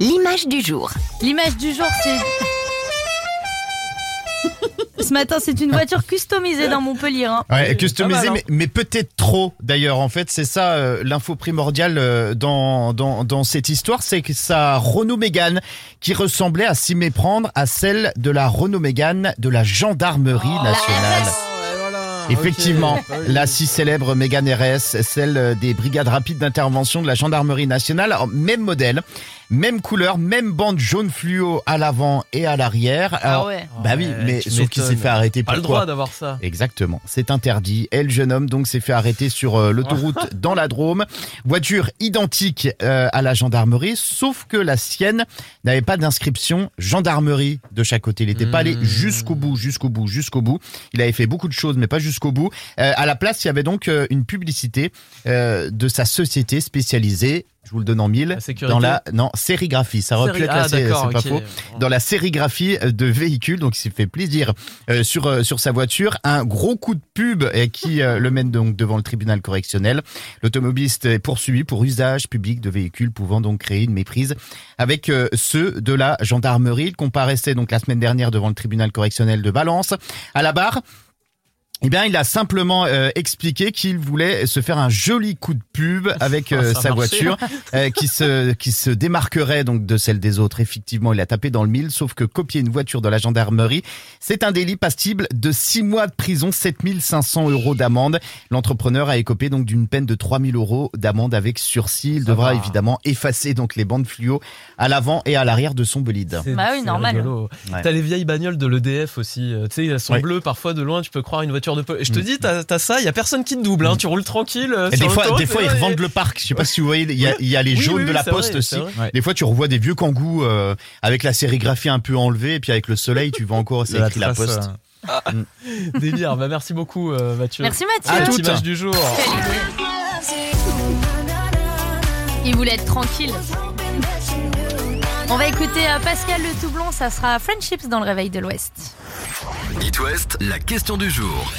L'image du jour. L'image du jour, c'est. Ce matin, c'est une voiture customisée dans Montpellier. hein. Ouais, customisé, Pas mal, hein. mais, mais peut-être trop d'ailleurs. En fait, c'est ça euh, l'info primordiale euh, dans, dans, dans cette histoire, c'est que sa Renault Mégane qui ressemblait à s'y méprendre à celle de la Renault Mégane de la gendarmerie Oh, nationale. Effectivement, ok. Ah la si célèbre Mégane RS, celle euh, des brigades rapides d'intervention de la gendarmerie nationale, même modèle, même couleur, même bande jaune fluo à l'avant et à l'arrière. Alors, ouais. Bah oui, Ouais, mais tu sauf qu'il s'est fait arrêter. Pas le droit d'avoir ça. Exactement, c'est interdit. Et le jeune homme donc s'est fait arrêter sur euh, l'autoroute dans la Drôme. Voiture identique euh, à la gendarmerie, sauf que la sienne n'avait pas d'inscription gendarmerie de chaque côté. Il n'était pas allé jusqu'au bout, jusqu'au bout, jusqu'au bout. Il avait fait beaucoup de choses, mais pas jusqu'au bout. Euh, à la place, il y avait donc une publicité de sa société spécialisée. Je vous le donne en mille. Dans la non sérigraphie, ça aurait pu être ah, c'est pas faux. Dans la sérigraphie de véhicules, donc il s'est fait plaisir euh, sur euh, sur sa voiture. Un gros coup de pub euh, qui euh, le mène donc devant le tribunal correctionnel. L'automobiliste est poursuivi pour usage public de véhicules pouvant donc créer une méprise avec euh, ceux de la gendarmerie. Il comparaissait donc la semaine dernière devant le tribunal correctionnel de Valence. À la barre, eh bien, il a simplement euh, expliqué qu'il voulait se faire un joli coup de pub avec Ah, euh, sa marché. voiture euh, qui se qui se démarquerait donc de celle des autres. Effectivement, il a tapé dans le mille, sauf que copier une voiture de la gendarmerie, c'est un délit passible de 6 mois de prison, 7500 euros d'amende. L'entrepreneur a écopé donc d'une peine de 3000 euros d'amende avec sursis. Il devra va. évidemment effacer donc les bandes fluo à l'avant et à l'arrière de son bolide. C'est- Bah oui, normal. Ouais. T'as les vieilles bagnoles de l'EDF aussi. Tu sais, elles sont Ouais. bleues parfois de loin. Tu peux croire une voiture voiture de police. Et je te dis, t'as as ça, il y a personne qui te double, hein. tu roules tranquille. euh, Et sur des fois, des fois, et ils revendent le parc. Je sais pas si vous voyez, il y a, il y a les Oui, jaunes oui, de oui, la poste vrai, aussi. Des fois, tu revois des vieux kangous euh, avec la sérigraphie un peu enlevée, et puis avec le soleil, tu vois encore c'est De la écrit la poste. euh, Délire, bah merci beaucoup euh, Mathieu. Merci, Mathieu. À toute image du jour. Il voulait être tranquille. On va écouter euh, Pascal Le Toublon, ça sera Friendships dans le réveil de l'Ouest. It West, la question du jour.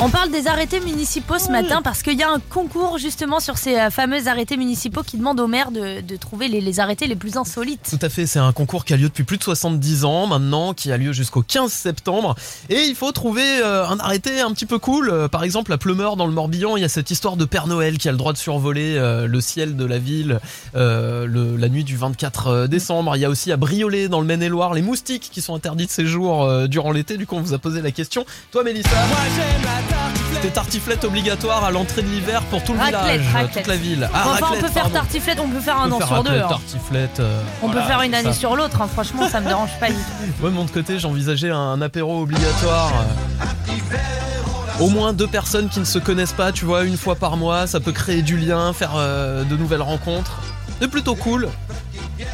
On parle des arrêtés municipaux ce matin parce qu'il y a un concours justement sur ces euh, fameux arrêtés municipaux qui demandent aux maires de, de trouver les, les arrêtés les plus insolites. Tout à fait, c'est un concours qui a lieu depuis plus de 70 ans maintenant, qui a lieu jusqu'au 15 septembre. Et il faut trouver euh, un arrêté un petit peu cool. Euh, Par exemple, à Pleumeur, dans le Morbihan, il y a cette histoire de Père Noël qui a le droit de survoler le ciel de la ville euh, le- la nuit du 24 décembre. Il y a aussi à Briolet, dans le Maine-et-Loire, les moustiques qui sont interdits de séjour durant l'été. Du coup, on vous a posé la question. Toi, Mélissa? C'était tartiflette obligatoire à l'entrée de l'hiver pour tout le Raclette, village, raclette. toute la ville. Ah, enfin, on peut faire pardon. tartiflette, on peut faire un On an sur deux. hein. tartiflette. euh, On voilà, peut faire une année ça. sur l'autre, hein. franchement, ça me dérange pas du tout. Moi de mon côté, j'envisageais un apéro obligatoire. euh, Au moins deux personnes qui ne se connaissent pas, tu vois, une fois par mois, ça peut créer du lien, faire euh, de nouvelles rencontres. C'est plutôt cool.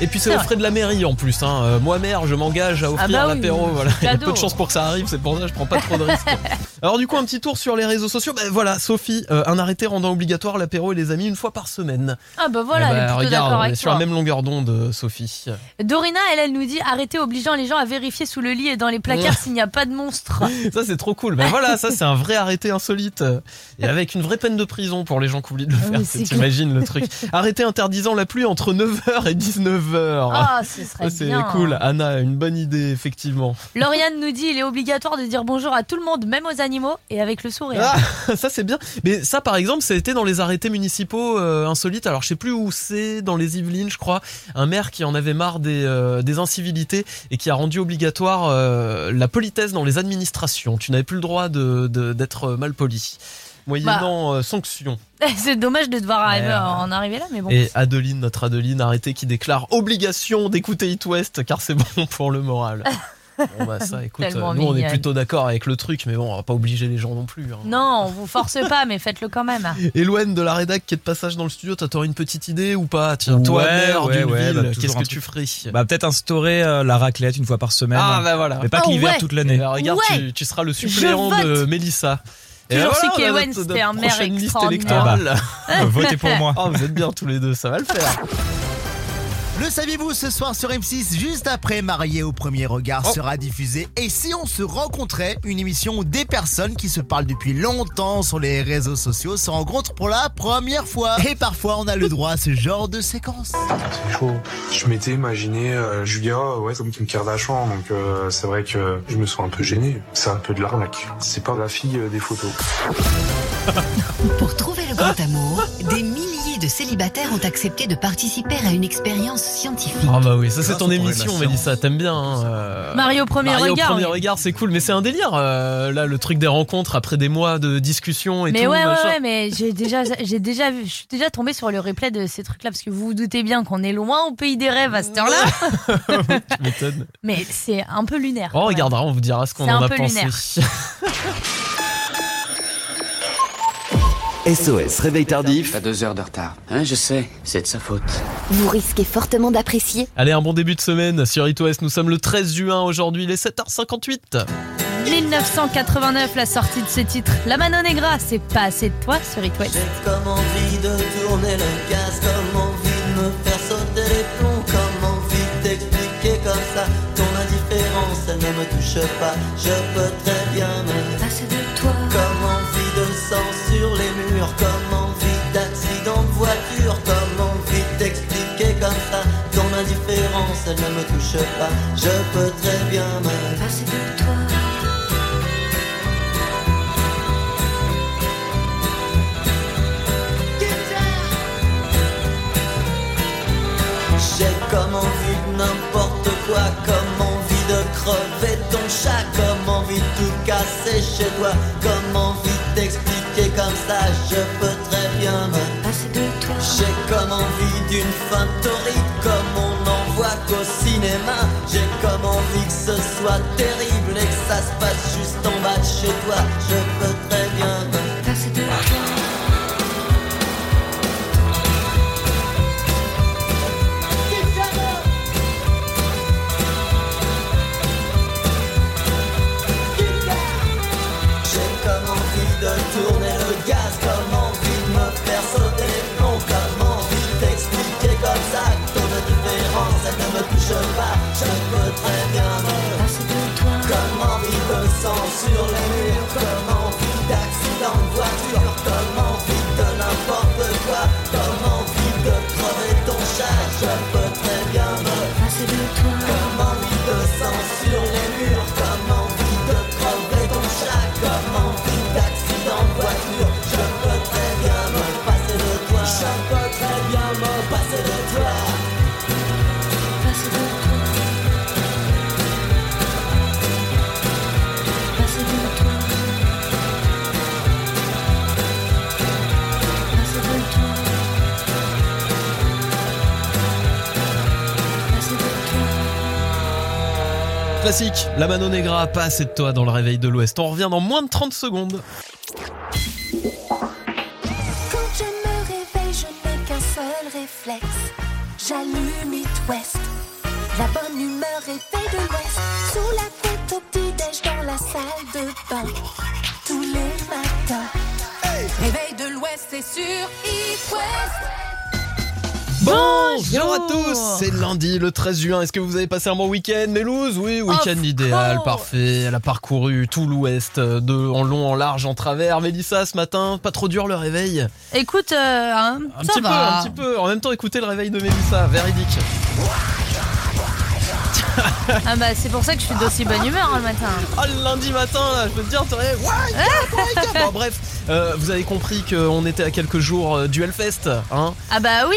Et puis c'est aux frais de la mairie en plus. Hein. Euh, Moi maire, je m'engage à offrir bah oui, l'apéro. Voilà. Il y a peu de chances pour que ça arrive, c'est pour ça que je prends pas trop de risques. Alors du coup un petit tour sur les réseaux sociaux. Ben voilà, Sophie, euh, un arrêté rendant obligatoire l'apéro et les amis une fois par semaine. Ah bah voilà, Eh elle est ben, regarde, on est avec sur toi. la même longueur d'onde, euh, Sophie. Dorina, elle, elle nous dit arrêtez obligeant les gens à vérifier sous le lit et dans les placards s'il n'y a pas de monstre. Ça c'est trop cool. Ben voilà, ça c'est un vrai arrêté insolite et avec une vraie peine de prison pour les gens qui oublient de le Ah faire. oui, T'imagines le truc. Arrêté interdisant la pluie entre 9h et 19h. Ah, ce serait c'est cool. Anna, une bonne idée effectivement. Lauriane nous dit il est obligatoire de dire bonjour à tout le monde, même aux animaux, et avec le sourire. Ah, ça c'est bien. Mais ça par exemple, été dans les arrêtés municipaux euh, insolites. Alors je sais plus où c'est, dans les Yvelines je crois. Un maire qui en avait marre des, euh, des incivilités et qui a rendu obligatoire euh, la politesse dans les administrations. Tu n'avais plus le droit de- de- d'être mal poli. Moyennant Bah. euh, sanction. C'est dommage de devoir arriver, Ouais. en arriver là, mais bon. Et Adeline, notre Adeline arrêtée qui déclare obligation d'écouter It West car c'est bon pour le moral. Bon bah ça, écoute, euh, nous on est plutôt d'accord avec le truc, mais bon, on va pas obliger les gens non plus. hein. Non, on vous force pas, mais faites-le quand même. Eloane de la rédac qui est de passage dans le studio, toi t'aurais une petite idée ou pas? Tiens, toi, Ouais, maire ouais, d'une ouais, ville, bah, qu'est-ce que tu ferais? Bah peut-être instaurer euh, la raclette une fois par semaine. Ah bah voilà. Mais pas que Ah l'hiver ouais. toute l'année. Eh ben, regarde, Ouais. tu, tu seras le suppléant de. Mélissa. Et Toujours voilà, notre- c'était un maire prochaine liste extraordinaire. électorale. Votez pour moi. Oh, vous êtes bien tous les deux, ça va le faire. Le saviez-vous ce soir sur M6, juste après Marié au premier regard Oh. sera diffusé. Et si on se rencontrait, une émission où des personnes qui se parlent depuis longtemps sur les réseaux sociaux se rencontrent pour la première fois. Et parfois on a le droit à ce genre de séquence. C'est chaud. Je m'étais imaginé euh, Julia, ouais, comme Kim Kardashian, donc euh, c'est vrai que je me sens un peu gêné. C'est un peu de l'arnaque. C'est pas la fille euh, des photos. Pour trouver le grand amour, des milliers de célibataires ont accepté de participer à une expérience scientifique. Ah bah oui, ça c'est ton émission, Mélissa, t'aimes bien. hein, euh, Marie au premier Marie regard, au premier oui. regard, c'est cool, mais c'est un délire. euh, là, le truc des rencontres après des mois de discussion et Mais tout. ouais, ouais, machin. ouais, mais j'ai déjà, j'ai déjà vu, je suis déjà tombée sur le replay de ces trucs-là parce que vous vous doutez bien qu'on est loin au pays des rêves à cette heure-là. Tu m'étonnes. mais c'est un peu lunaire. On regardera, on vous dira ce qu'on C'est en un a peu pensé. SOS Réveil Tardif. À deux heures de retard. Hein, je sais, c'est de sa faute. Vous risquez fortement d'apprécier. Allez, un bon début de semaine sur It West. Nous sommes le 13 juin aujourd'hui, il est 7h58. 1989, la sortie de ce titre. La Mano Negra, c'est pas assez de toi sur It West. Comme envie de tourner le gaz, comme envie de me faire sauter les plombs, comme envie d'expliquer comme ça ton indifférence, elle ne me touche pas. Je peux très bien me passer de toi. Comme comme envie d'accident de voiture, comme envie d'expliquer comme ça ton indifférence, elle ne me touche pas. Je peux très bien me passer de toi. J'ai comme envie de n'importe quoi, comme envie de crever ton chat, comme envie de tout casser chez toi, comme envie comme ça, je peux très bien me passer de toi. J'ai comme envie d'une fin torride, comme on n'en voit qu'au cinéma, j'ai comme envie que ce soit terrible et que ça se passe juste en bas de chez toi, je peux très bien me elle ne me touche pas. Je peux très bien me de toi, comme envie de sang sur les murs, comme envie d'accident de voiture, comme Classique, la Mano Negra, pas assez de toi dans le réveil de l'Ouest. On revient dans moins de 30 secondes. Bonjour à tous, c'est lundi le 13 juin. Est-ce que vous avez passé un bon week-end, Mélouse Oui, week-end idéal, parfait. Elle a parcouru tout l'ouest, euh, de en long, en large, en travers. Mélissa, ce matin, pas trop dur le réveil? Écoute, euh, hein, Un ça petit va. peu, un petit peu. En même temps, écoutez le réveil de Mélissa, véridique. Ah bah c'est pour ça que je suis d'aussi bonne humeur hein, le matin. Oh, le lundi matin, là, je peux te dire, t'aurais. Ouais, Bon, bref, euh, vous avez compris qu'on était à quelques jours euh, du Hellfest, hein Ah bah oui,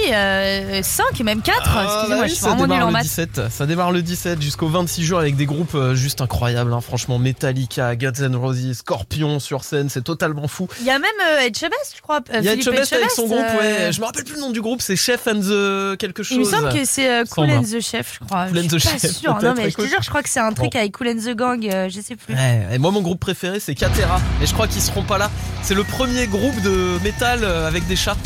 5 et même 4. Ah, Excusez-moi, bah je oui, suis ça vraiment démarre en le maths. 17. Ça démarre le 17 jusqu'au 26 jours avec des groupes euh, juste incroyables. hein. Franchement, Metallica, Guns N' Roses, Scorpion sur scène, c'est totalement fou. Il y a même euh, Ed Chebest, je crois. euh, Il y a Philippe Chebest avec son groupe, euh, ouais. Je me rappelle plus le nom du groupe, c'est Chef and the quelque chose. Il me semble que c'est euh, Cool and the Chef, je crois. Cool and je the Chef, sûre. Non mais je te jure, je crois que c'est un truc Bon. avec Cool and the Gang, euh, je sais plus. Ouais, et moi mon groupe préféré c'est Katera et je crois qu'ils seront pas là. C'est le premier groupe de métal euh, avec des chats.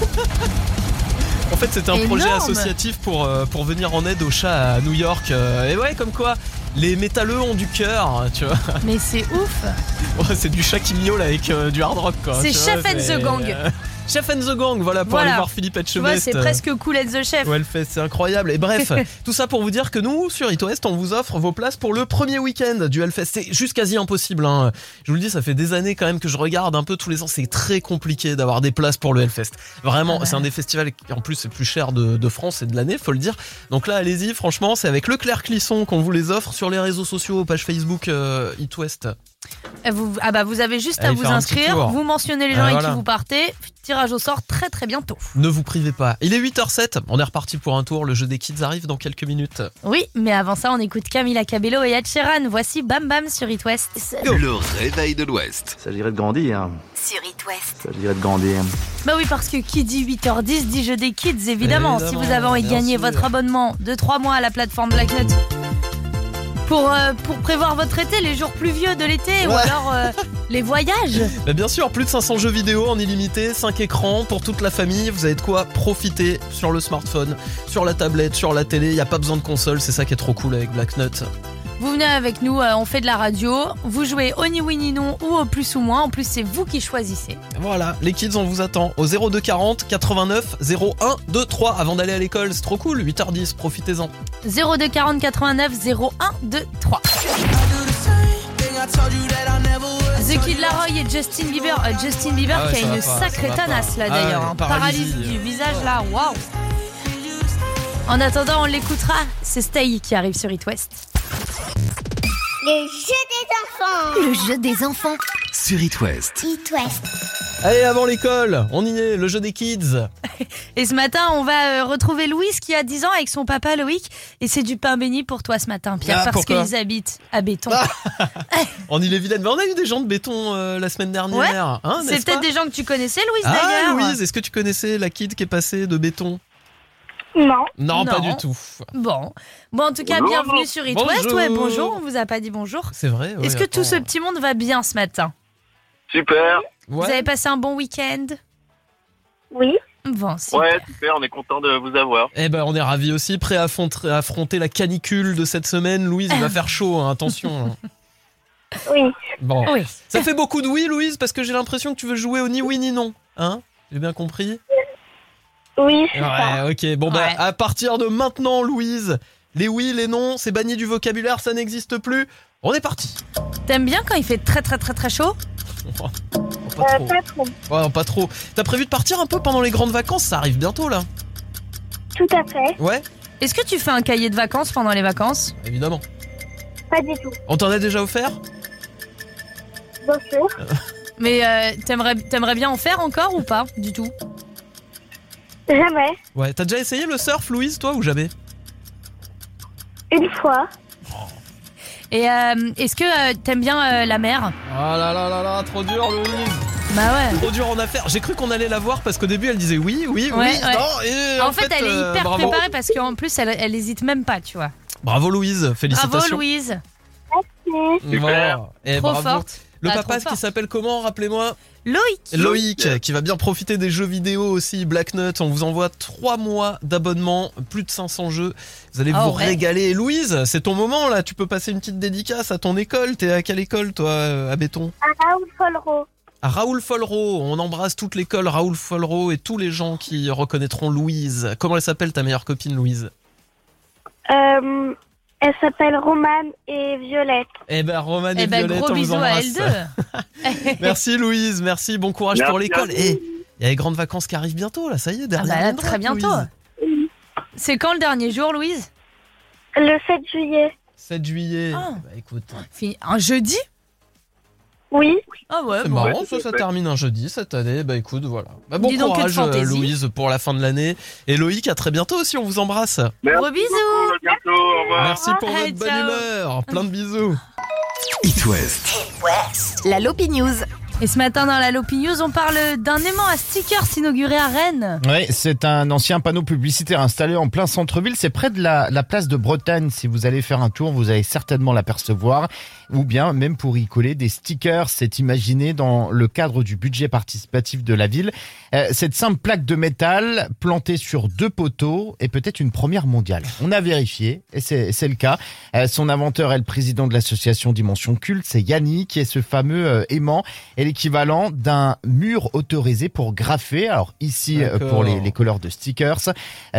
en fait c'était un projet associatif pour, euh, pour venir en aide aux chats à New York. euh, et ouais comme quoi les métalleux ont du cœur, tu vois. Mais c'est ouf. Ouais, c'est du chat qui miaule avec euh, du hard rock quoi. C'est Chef and the Gang. Euh, Chef and the Gang, voilà pour Voilà. aller voir Philippe Etchebest. c'est presque Cool and the Chef. Ouais, c'est incroyable. Et bref, tout ça pour vous dire que nous, sur It West, on vous offre vos places pour le premier week-end du Hellfest. C'est juste quasi impossible. Hein. Je vous le dis, ça fait des années quand même que je regarde un peu tous les ans. C'est très compliqué d'avoir des places pour le Hellfest. Vraiment, Ah ouais. c'est un des festivals qui en plus c'est le plus cher de, de France et de l'année, faut le dire. Donc là, allez-y. Franchement, c'est avec Leclerc Clisson qu'on vous les offre sur les réseaux sociaux, page Facebook euh, It West. Euh, Vous, ah bah vous avez juste à vous inscrire, vous mentionnez les gens Ah, avec voilà. qui vous partez. Tirage au sort très très bientôt. Ne vous privez pas. Il est 8h07. On est reparti pour un tour. Le jeu des kids arrive dans quelques minutes. Oui, mais avant ça, on écoute Camila Cabello et Ed Sheeran. Voici Bam Bam sur It West. Le réveil de l'Ouest. Il s'agirait de grandir. Sur It West. Il s'agirait de grandir. Bah oui, parce que qui dit 8h10 dit jeu des kids, évidemment. si vous avez envie de gagner votre abonnement de 3 mois à la plateforme Blacknut pour, euh, pour prévoir votre été, les jours pluvieux de l'été, ou Ouais. alors euh, les voyages. Bah bien sûr, plus de 500 jeux vidéo en illimité, 5 écrans pour toute la famille. Vous avez de quoi profiter sur le smartphone, sur la tablette, sur la télé. Il n'y a pas besoin de console, c'est ça qui est trop cool avec Black Nut. Vous venez avec nous, euh, on fait de la radio. Vous jouez au ni oui ni non ou au plus ou moins. En plus, c'est vous qui choisissez. Voilà, les kids, on vous attend au 0240 89 01 23 avant d'aller à l'école. C'est trop cool, 8h10, profitez-en. 02 40 89 01 2 3. The Kid Laroi et Justin Bieber. Euh, Justin Bieber Ah ouais, qui a une pas, sacrée tanasse là Ah d'ailleurs. ouais, hein. Paralysie du visage là, waouh. En attendant, on l'écoutera. C'est Stay qui arrive sur It West. Le jeu des enfants. Le jeu des enfants. Sur It West. It West. Allez, avant l'école, on y est, le jeu des kids. Et ce matin, on va euh, retrouver Louise qui a 10 ans avec son papa Loïc. Et c'est du pain béni pour toi ce matin, Pierre, Ah, parce qu'ils habitent à Béton. En Ille-et-Vilaine, mais on a eu des gens de béton euh, la semaine dernière. Ouais, hein, c'est peut-être des gens que tu connaissais, Louise, Ah d'ailleurs. Louise, est-ce que tu connaissais la kid qui est passée de béton Non. Non, pas du tout. Bon. Bon, en tout cas, Bonjour. bienvenue sur It West. Bonjour. Ouais, bonjour, on vous a pas dit bonjour. C'est vrai. Est-ce que tout ce petit monde va bien ce matin? Super. Vous avez passé un bon week-end? Oui. Bon, super. Ouais, super, on est content de vous avoir. Eh ben, on est ravis aussi, prêt à affronter, à affronter la canicule de cette semaine. Louise, il va faire chaud, hein, attention. hein. Oui. Bon. Oui. Ça fait beaucoup de oui, Louise, parce que j'ai l'impression que tu veux jouer au ni oui ni non. Hein? J'ai bien compris? Oui, c'est ça. Ouais, ok. Bon, bah, à partir de maintenant, Louise, les oui, les non, c'est banni du vocabulaire, ça n'existe plus. On est parti. T'aimes bien quand il fait très très très très chaud? Pas Euh, trop. pas trop. Ouais, non, pas trop. T'as prévu de partir un peu pendant les grandes vacances? Ça arrive bientôt, là. Tout à fait. Ouais, Est-ce que tu fais un cahier de vacances pendant les vacances? Évidemment. Pas du tout. On t'en a déjà offert? Bien sûr. Mais euh, t'aimerais t'aimerais bien en faire encore ou pas Du tout? Jamais. Ouais, t'as déjà essayé le surf, Louise, toi, ou jamais? Une fois. Et euh, est-ce que euh, t'aimes bien euh, la mer? Oh là là là là, trop dur, Louise Bah ouais. Trop dur en affaires. J'ai cru qu'on allait la voir parce qu'au début elle disait oui, oui, Ouais, oui, ouais. non. Et en, fait, elle est hyper bravo. préparée parce qu'en plus, elle, elle hésite même pas, tu vois. Bravo Louise, félicitations. Bravo Louise. Bon, et Trop bravo. forte. Le Ah, papa qui s'appelle comment, rappelez-moi Loïc. Loïc, qui va bien profiter des jeux vidéo aussi, Black Nut. On vous envoie 3 mois d'abonnement, plus de 500 jeux. Vous allez Ah vous ouais. régaler. Et Louise, c'est ton moment là. Tu peux passer une petite dédicace à ton école. T'es à quelle école toi, euh, à Béton À Raoul Folro. À Raoul Folro. On embrasse toute l'école Raoul Folro et tous les gens qui reconnaîtront Louise. Comment elle s'appelle ta meilleure copine Louise? Euh, elle s'appelle Romane et Violette. Eh ben Roman et Eh ben, Violette, gros on vous bisous à embrasse. L2. merci Louise, merci, bon courage Merci pour l'école. Et il y a les grandes vacances qui arrivent bientôt là, ça y est, Ah dernière bah là, très bientôt. Louise. C'est quand le dernier jour, Louise? Le 7 juillet. 7 juillet. Ah. Bah écoute, Fini- Un jeudi? Oui. Ah ouais, c'est bon. marrant, ça, ça termine un jeudi cette année. Bah écoute, voilà. Bah, bon Dis courage euh. Louise pour la fin de l'année. Et Loïc, à très bientôt aussi, on vous embrasse. Gros bisous. À bientôt, au revoir. Merci pour votre bonne humeur. Plein de bisous. It West. La Lopi News. Et ce matin dans la Lopi News, on parle d'un aimant à stickers inauguré à Rennes. Oui, c'est un ancien panneau publicitaire installé en plein centre-ville. C'est près de la, la place de Bretagne. Si vous allez faire un tour, vous allez certainement l'apercevoir. Ou bien, même pour y coller des stickers, c'est imaginé dans le cadre du budget participatif de la ville. Euh, cette simple plaque de métal plantée sur deux poteaux est peut-être une première mondiale. On a vérifié, et c'est le cas. Euh, son inventeur est le président de l'association Dimension Culte, c'est Yannick, et ce fameux euh, aimant est l'équivalent d'un mur autorisé pour graffer. Alors ici, pour les, les couleurs de stickers,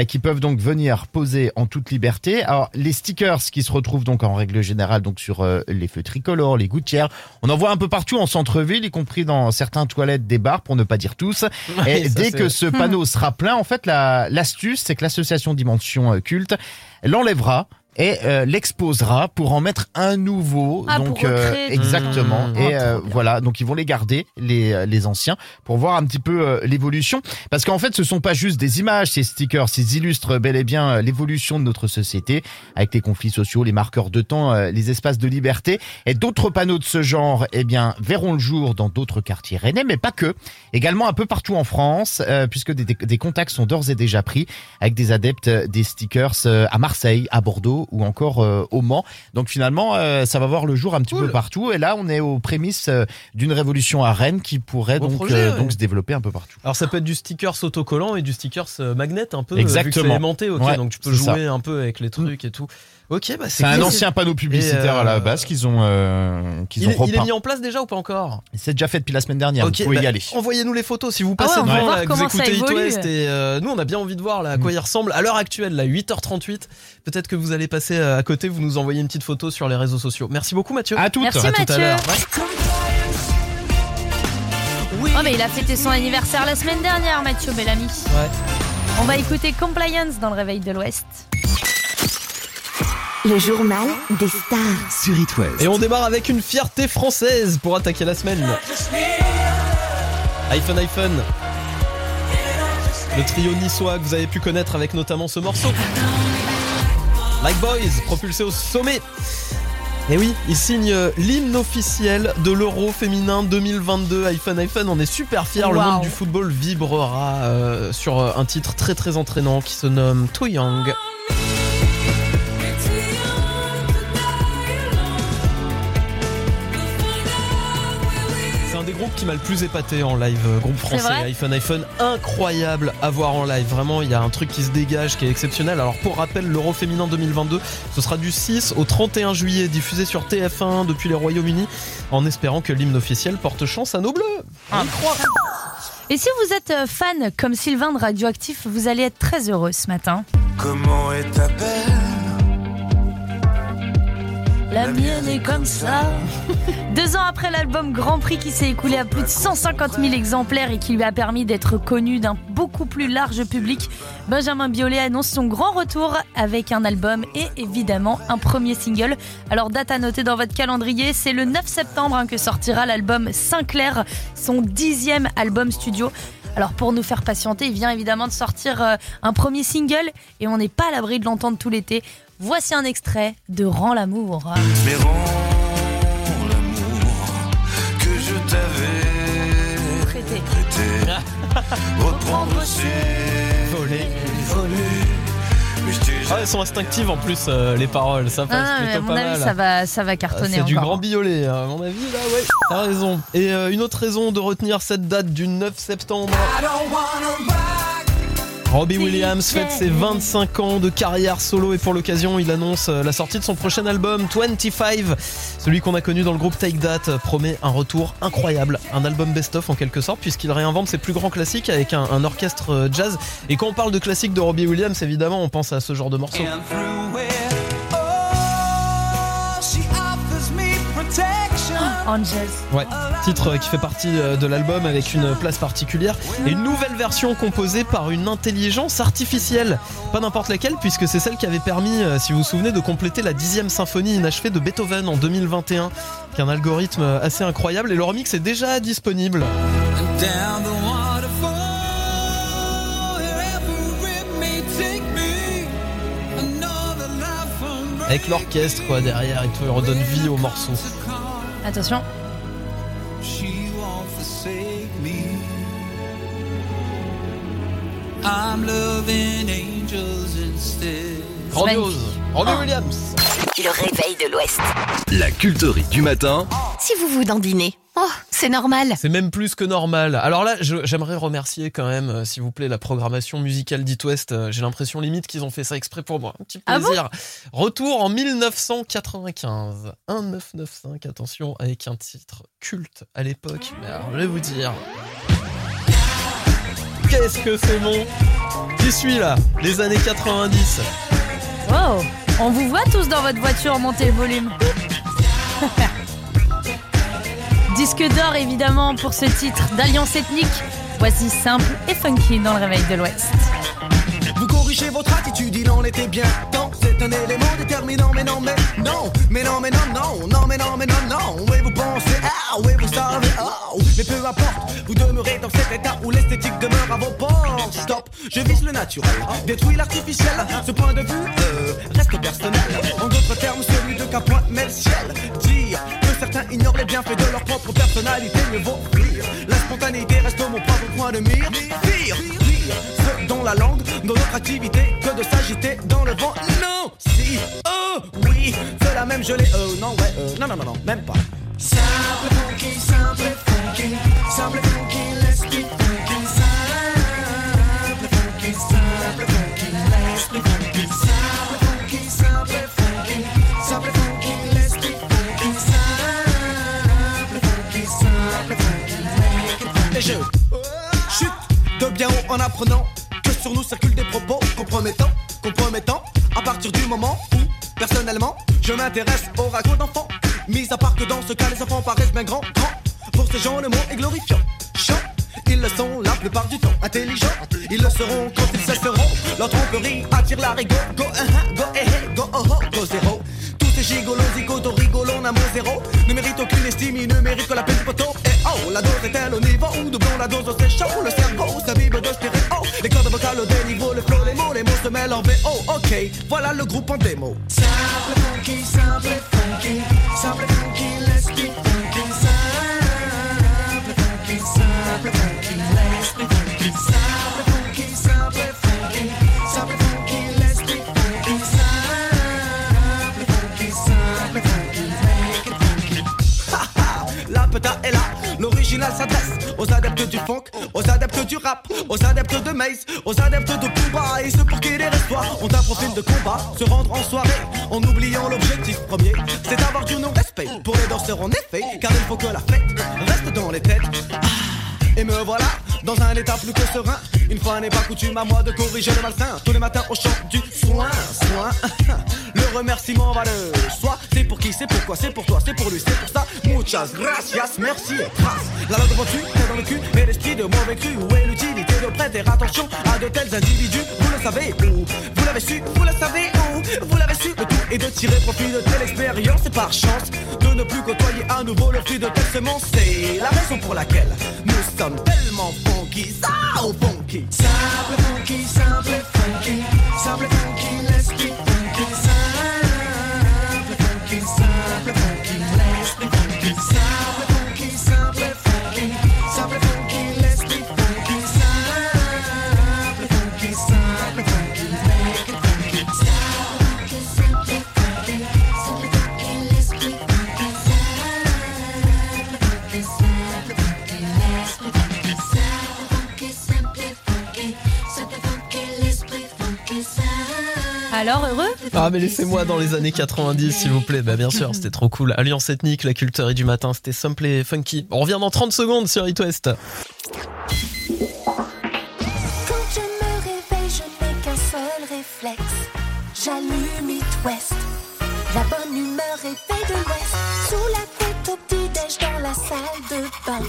qui peuvent donc venir poser en toute liberté. Alors les stickers qui se retrouvent donc en règle générale donc sur les feux tricolores, les gouttières, on en voit un peu partout en centre-ville, y compris dans certains toilettes des bars, pour ne pas dire tous. Ouais, Et dès que ce panneau sera plein, en fait, la- l'astuce, c'est que l'association Dimension euh, Culte l'enlèvera et euh, l'exposera pour en mettre un nouveau. Ah, donc pour recréer du- exactement. Mmh. et Ah, euh, voilà, donc ils vont les garder les euh, les anciens pour voir un petit peu euh, l'évolution parce qu'en fait, ce sont pas juste des images ces stickers, ils illustrent bel et bien euh, l'évolution de notre société avec les conflits sociaux, les marqueurs de temps, euh, les espaces de liberté et d'autres panneaux de ce genre eh bien verront le jour dans d'autres quartiers rennais mais pas que, également un peu partout en France euh, puisque des, des, des contacts sont d'ores et déjà pris avec des adeptes euh, des stickers euh, à Marseille, à Bordeaux ou encore euh, au Mans. Donc finalement, euh, ça va voir le jour un petit peu partout. Et là, on est aux prémices euh, d'une révolution à Rennes qui pourrait donc, projet, ouais. donc se développer un peu partout. Alors ça peut être du stickers autocollant et du stickers magnet un peu. Exactement. Vu que c'est aimanté, ok. Ouais, donc tu peux jouer ça. un peu avec les trucs et tout. Ok, bah C'est un cool. ancien panneau publicitaire euh, à la base qu'ils ont, euh, qu'ils Il, ont est- il est mis en place déjà ou pas encore? C'est déjà fait depuis la semaine dernière. Vous pouvez bah, y aller. Envoyez-nous les photos si vous Ah ouais, passez on va devant, là, que vous comment ça écoutez It. West et euh, nous on a bien envie de voir là, à quoi il ressemble à l'heure actuelle, là 8h38. Peut-être que vous allez passer euh, à côté, vous nous envoyez une petite photo sur les réseaux sociaux. Merci beaucoup Mathieu. À toutes. Merci À tout à Mathieu. l'heure. Oh mais il a fêté son anniversaire la semaine dernière, Mathieu Bellamy. Ouais. On va écouter Compliance dans le réveil de l'Ouest. Le journal des stars. Sur It West. Et on démarre avec une fierté française pour attaquer la semaine. iPhone iPhone. Le trio niçois que vous avez pu connaître avec notamment ce morceau. Like Boys, propulsé au sommet. Et oui, il signe euh, l'hymne officiel de l'Euro féminin 2022 iPhone iPhone. On est super fiers. Le monde du football vibrera euh, sur euh, un titre très très entraînant qui se nomme Too Young. Qui m'a le plus épaté en live, euh, groupe français iPhone iPhone, incroyable à voir en live. Vraiment, il y a un truc qui se dégage, qui est exceptionnel. Alors pour rappel, l'Euro féminin 2022, ce sera du 6 au 31 juillet, diffusé sur TF1 depuis les Royaumes-Unis, en espérant que l'hymne officiel porte chance à nos bleus. Y croit. Et si vous êtes euh, fan comme Sylvain de Radioactif, vous allez être très heureux ce matin. Comment est ta peine La mienne est comme ça. Deux ans après l'album Grand Prix qui s'est écoulé à plus de 150 000 exemplaires et qui lui a permis d'être connu d'un beaucoup plus large public, Benjamin Biolay annonce son grand retour avec un album et évidemment un premier single. Alors date à noter dans votre calendrier, c'est le 9 septembre hein, que sortira l'album Sinclair, son dixième album studio. Alors pour nous faire patienter, il vient évidemment de sortir euh, un premier single et on n'est pas à l'abri de l'entendre tout l'été. Voici un extrait de Rends l'amour. Mais rends l'amour que je t'avais Prêté. prêté. Reprendre ses volets. Ah, elles sont instinctives en plus, euh, les paroles. Ça passe Ah, mais à plutôt mon pas avis, mal. ça va, ça va Ah, cartonner C'est du encore. grand violet, à mon avis, là, ouais. T'as raison. Et euh, une autre raison de retenir cette date du 9 septembre. Robbie Williams fête ses 25 ans de carrière solo et pour l'occasion, il annonce euh, la sortie de son prochain album 25. Celui qu'on a connu dans le groupe Take That euh, promet un retour incroyable, un album best-of en quelque sorte puisqu'il réinvente ses plus grands classiques avec un, un orchestre euh, jazz. Et quand on parle de classiques de Robbie Williams, évidemment, on pense à ce genre de morceaux. Angels. Ouais, titre qui fait partie euh, de l'album avec une place particulière et une nouvelle version composée par une intelligence artificielle. Pas n'importe laquelle puisque c'est celle qui avait permis, euh, si vous vous souvenez, de compléter la dixième symphonie inachevée de Beethoven en 2021, qui est un algorithme euh, assez incroyable et le remix est déjà disponible. Avec l'orchestre quoi derrière et tout, il redonne vie au morceau. Attention. She won't forsake me. I'm loving angels instead. Grandiose, Robbie Williams. Le réveil de l'Ouest. La culterie du matin. Si vous vous dandinez, oh, c'est normal. C'est même plus que normal. Alors là, j'aimerais remercier quand même, euh, s'il vous plaît, la programmation musicale d'It West. Euh, J'ai l'impression limite qu'ils ont fait ça exprès pour moi. Un petit Ah bon plaisir. Retour en 1995. 1995, attention, avec un titre culte à l'époque. Mais alors, je vais vous dire. Qu'est-ce que c'est bon? J'y suis là, les années 90. Wow. On vous voit tous dans votre voiture, montez le volume. Disque d'or évidemment pour ce titre d'Alliance Ethnique. Voici simple et funky dans le réveil de l'Ouest. Vous corrigez votre attitude, il en était bien temps. C'est un élément déterminant, mais non, mais non, mais non, mais non, non, non, mais non, mais non, non. Oui, vous pensez, ah, oui, vous savez, oh, mais peu importe, vous demeurez dans cet état où l'esthétique demeure à vos portes. Stop, je vise le naturel, détruis l'artificiel. Ce point de vue euh, reste personnel. En d'autres termes, celui de point met le ciel. Dire certains ignorent les bienfaits de leur propre personnalité, mieux vaut rire. La spontanéité reste mon propre point de mire. Pire, pire, ce dans la langue, dans notre activité, que de s'agiter dans le vent. Non, si, oh, oui, c'est la même gelée. Euh, non, ouais, euh, non, non, non, non, même pas. Simple funky, simple funky, simple funky, let's funky. Simple funky, simple funky, let's funky. Chute de bien haut en apprenant que sur nous circulent des propos compromettants, compromettants. À partir du moment où, personnellement, je m'intéresse au ragots d'enfants. Mis à part que dans ce cas, les enfants paraissent bien grands, grands. Pour ces gens, le mot est glorifiant. Chant, ils le sont la plupart du temps. Intelligents, ils le seront quand ils cesseront. Leur tromperie attire la rigo. Go, uh, go, eh, eh, go, oh, oh, go, zéro. Tous ces gigolos, zigotos, rigolons, on a mot zéro. Ne mérite aucune estime, il ne mérite que la peine du poteau. Oh, la dose est-elle au niveau doublons la dose, c'est chaud. Le cerveau, ça vibre de stéréo. Les cordes vocales au déniveau, le flow, les mots, les mots se mêlent en VO. Ok, voilà le groupe en démo. Simple funky, simple funky, simple funky, let's be funky. Simple funky, simple funky, let's funky. Simple funky, simple funky, simple funky, let's be funky. Simple funky, simple funky, make it funky. La peta est là, s'adresse aux adeptes du funk, aux adeptes du rap, aux adeptes de maze, aux adeptes de combat et ceux pour qui les restoirs ont un profil de combat, se rendre en soirée en oubliant l'objectif premier, c'est d'avoir du non-respect pour les danseurs en effet, car il faut que la fête reste dans les têtes. Ah, Et me voilà dans un état plus que serein. Une fois n'est pas coutume à moi de corriger le malsain. Tous les matins au chant du soin, soin. remerciement va de soi. C'est pour qui, c'est pourquoi, c'est pour toi, c'est pour lui, c'est pour ça. Muchas gracias, merci et trace. La langue reçue, est dans le cul, et l'esprit de mauvais cru. Où est l'utilité de prêter attention à de tels individus? Vous le savez où? Vous l'avez su, vous le savez où? Vous l'avez su, le tout est de tirer profit de telle expérience et par chance de ne plus côtoyer à nouveau le fruit de telle semence. C'est la raison pour laquelle nous sommes tellement funky, ça au funky. Simple funky, simple funky, Alors, heureux Ah mais laissez-moi dans les années 90 s'il vous plaît. Bah bien sûr, c'était trop cool. Alliance ethnique, la culture du matin, c'était simple et funky. On revient dans 30 secondes sur It West. Quand je me réveille, je n'ai qu'un seul réflexe. J'allume It West. La bonne humeur est faite de l'Ouest. Sous la couette au petit-déj dans la salle de bain.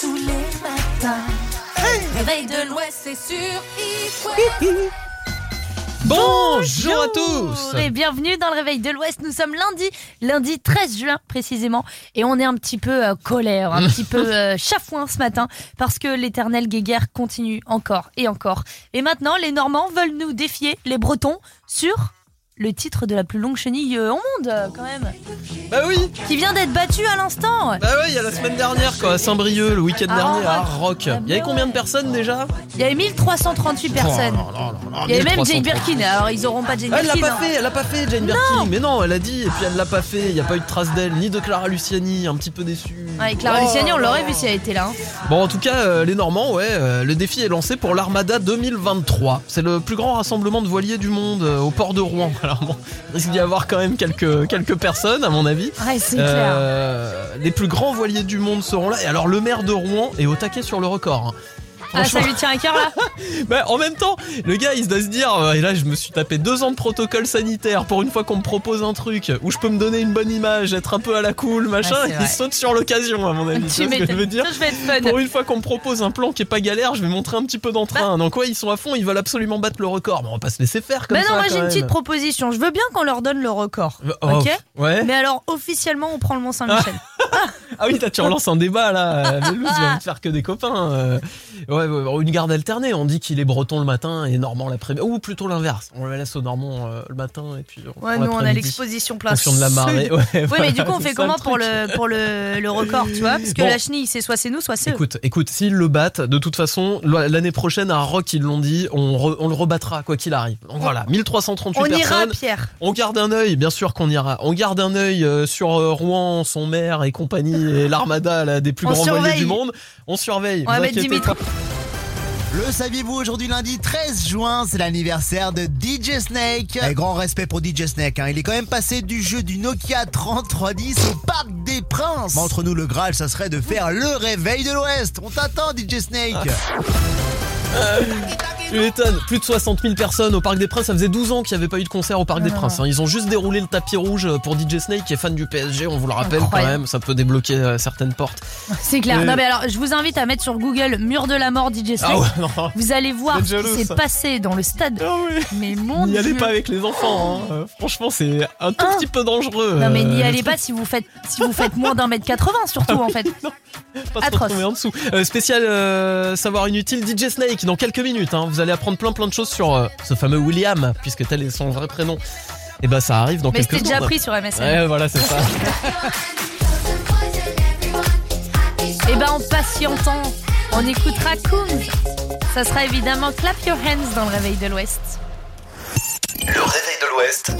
Tous les matins. Réveil de l'Ouest, c'est sur It West. Bonjour à tous et bienvenue dans le Réveil de l'Ouest. Nous sommes lundi, lundi 13 juin précisément, et on est un petit peu euh, colère, un petit peu euh, chafouin ce matin, parce que l'éternelle guéguerre continue encore et encore. Et maintenant, les Normands veulent nous défier, les Bretons, sur le titre de la plus longue chenille euh, au monde, euh, quand même. Bah oui Qui vient d'être battu à l'instant. Bah ouais, il y a la semaine dernière quoi, à Saint-Brieuc, le week-end Ah, dernier à Rock. Il y avait combien de personnes déjà? Il y avait 1338 personnes. Oh Il y avait même 1338. Jane Birkin, alors ils auront pas Jane Ah, Elle l'a Birkin. pas hein. fait, elle l'a pas fait Jane Birkin. Mais non, elle a dit et puis elle l'a pas fait. Il y a pas eu de trace d'elle, ni de Clara Luciani, un petit peu déçu. Ouais, Clara Oh Luciani, on l'aurait vu si elle était là. hein. Bon, en tout cas, euh, les Normands, ouais, euh, le défi est lancé pour l'Armada 2023. C'est le plus grand rassemblement de voiliers du monde euh, au port de Rouen. Alors bon, il risque d'y avoir quand même quelques, quelques personnes, à mon avis. Ouais, c'est Euh, les plus grands voiliers du monde seront là. Et alors, le maire de Rouen est au taquet sur le record. Ah, ça lui tient à cœur là bah, en même temps, le gars il se doit se dire, euh, et là je me suis tapé deux ans de protocole sanitaire pour une fois qu'on me propose un truc où je peux me donner une bonne image, être un peu à la cool, machin, Ouais, il saute sur l'occasion à mon avis. Tu Tu vois ce que je veux dire je vais être fun. Pour une fois qu'on me propose un plan qui est pas galère, je vais montrer un petit peu d'entrain. Donc ouais, ils sont à fond, ils veulent absolument battre le record, mais on va pas se laisser faire comme Mais ça. non, moi j'ai une petite proposition. Je veux bien qu'on leur donne le record. Oh, ok ouais. Mais alors, officiellement, on prend le Mont Saint-Michel. Ah oui, tu relances un débat là. Vélouz va me faire que des copains. euh. Ouais, ouais, une garde alternée. On dit qu'il est breton le matin et normand l'après-midi. Ou plutôt l'inverse. On le laisse au normand euh, le matin et puis. on Ouais, nous on a l'exposition plein de la marée. Ouais, voilà, mais du coup, on fait comment pour le, pour le, le record, tu vois? Parce que Bon. la chenille, c'est soit c'est nous, soit c'est eux. Écoute, écoute, s'ils le battent, de toute façon, l'année prochaine à Rock, ils l'ont dit, on, re- on le rebattra quoi qu'il arrive. Donc voilà, 1338 On ira, personnes. Pierre. On garde un œil, bien sûr qu'on ira. On garde un œil euh, sur euh, Rouen, son maire et compagnie, et l'armada des plus On grands voiliers du monde. On surveille. On va mettre Dimitri. pas. Le saviez-vous aujourd'hui lundi 13 juin, c'est l'anniversaire de DJ Snake. Et grand respect pour DJ Snake, hein. il est quand même passé du jeu du Nokia 3310 au Parc des Princes. Mais entre nous, le Graal, ça serait de faire le réveil de l'Ouest. On t'attend, DJ Snake. Tu m'étonnes. Plus de 60 000 personnes au Parc des Princes. Ça faisait 12 ans qu'il n'y avait pas eu de concert au Parc des non, Princes. hein. Ils ont juste déroulé le tapis rouge pour DJ Snake qui est fan du PSG. On vous le rappelle Incroyable. quand même. Ça peut débloquer euh, certaines portes. C'est clair. Et- Non mais alors, je vous invite à mettre sur Google Mur de la mort DJ Snake. Ah ouais, non. Vous allez voir ce qui s'est passé dans le stade. Mais mon N'y allez pas avec les enfants. hein. Euh, Franchement, c'est un tout petit peu dangereux. Non mais n'y euh, allez pas si vous faites si vous faites moins d'un mètre 80 surtout en fait. pas se Atroce. en dessous. Euh, spécial euh, savoir inutile DJ Snake dans quelques minutes. hein. Vous allez apprendre plein plein de choses sur ce fameux William, puisque tel est son vrai prénom. Et bah ça arrive dans Mais quelques c'était déjà secondes. pris sur MSN. Ouais, voilà, c'est ça. Et ben en patientant, on écoutera Coons. Ça sera évidemment Clap Your Hands dans le réveil de l'Ouest. Le réveil de l'Ouest.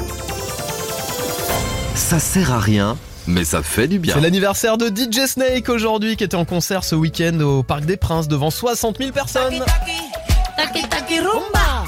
Ça sert à rien, mais ça fait du bien. C'est l'anniversaire de DJ Snake aujourd'hui qui était en concert ce week-end au Parc des Princes devant 60 000 personnes. Taki taki rumba.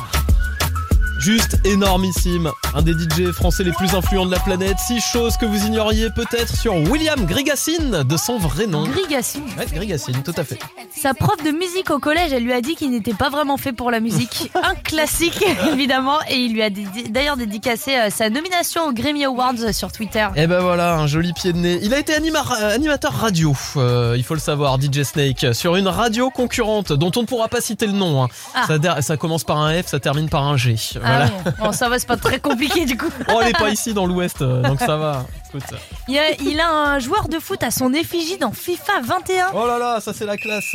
Juste énormissime. Un des DJ français les plus influents de la planète. Six choses que vous ignoriez peut-être sur William Grigassine de son vrai nom. Grigassine. Ouais, Grigassine, tout à fait. Sa prof de musique au collège, elle lui a dit qu'il n'était pas vraiment fait pour la musique. Un classique, évidemment. Et il lui a d'ailleurs dédicacé euh, sa nomination aux Grammy Awards euh, sur Twitter. Et ben voilà, un joli pied de nez. Il a été anima- euh, animateur radio, euh, il faut le savoir, DJ Snake, sur une radio concurrente dont on ne pourra pas citer le nom. hein. Ah. Ça commence par un F, ça termine par un G. Ah Voilà. ouais. Bon, ça va, c'est pas très compliqué du coup. Oh, elle est pas ici dans l'Ouest, euh, donc ça va. Écoute. Il a, il a un joueur de foot à son effigie dans FIFA 21. Oh là là, ça c'est la classe.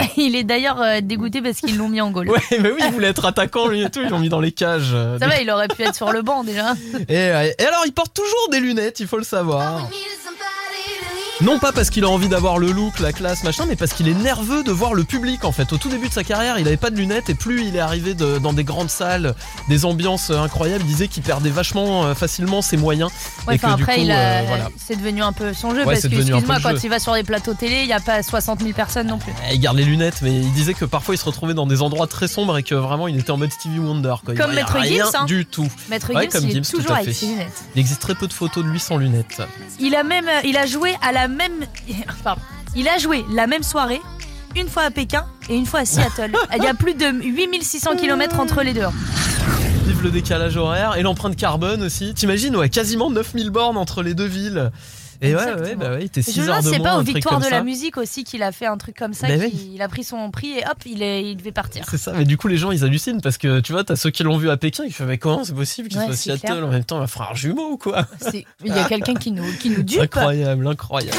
Il est d'ailleurs euh, dégoûté parce qu'ils l'ont mis en goal. Ouais, mais oui, il voulait être attaquant lui et tout, ils l'ont mis dans les cages. euh, Ça va, il aurait pu être sur le banc déjà. Et, et alors, il porte toujours des lunettes, il faut le savoir. Non pas parce qu'il a envie d'avoir le look, la classe, machin, mais parce qu'il est nerveux de voir le public en fait. Au tout début de sa carrière, il avait pas de lunettes et plus il est arrivé de- dans des grandes salles, des ambiances euh, incroyables, il disait qu'il perdait vachement euh, facilement ses moyens. Ouais, et que du après, coup, a- euh, voilà. c'est devenu un peu son jeu Ouais, parce que, excuse-moi, quand jeu. il va sur les plateaux télé, il n'y a pas 60 000 personnes non plus. Il garde les lunettes, mais il disait que parfois il se retrouvait dans des endroits très sombres et que vraiment il était en mode Stevie Wonder. Quoi. Comme Maître rien Gims, hein. du tout. Maître Ouais, Gims, comme il Gims, toujours avec ses lunettes. Il existe très peu de photos de lui sans lunettes. Il a même, il a joué à la même, pardon, il a joué la même soirée, une fois à Pékin et une fois à Seattle. Il y a plus de 8600 km entre les deux. Vive le décalage horaire et l'empreinte carbone aussi. T'imagines, ouais, quasiment 9000 bornes entre les deux villes. Et ouais, ouais, bah ouais, il était 6 Je me heures de c'est pas aux victoires de ça. la musique aussi qu'il a fait un truc comme ça. Bah. Il a pris son prix et hop, il, est, il devait partir. C'est ça, mais du coup les gens ils hallucinent parce que tu vois, t'as ceux qui l'ont vu à Pékin, ils font mais comment c'est possible qu'il Ouais, soit Seattle clair. en même temps, un frère jumeau ou quoi Il y a quelqu'un qui nous, qui nous dupe. Incroyable, incroyable.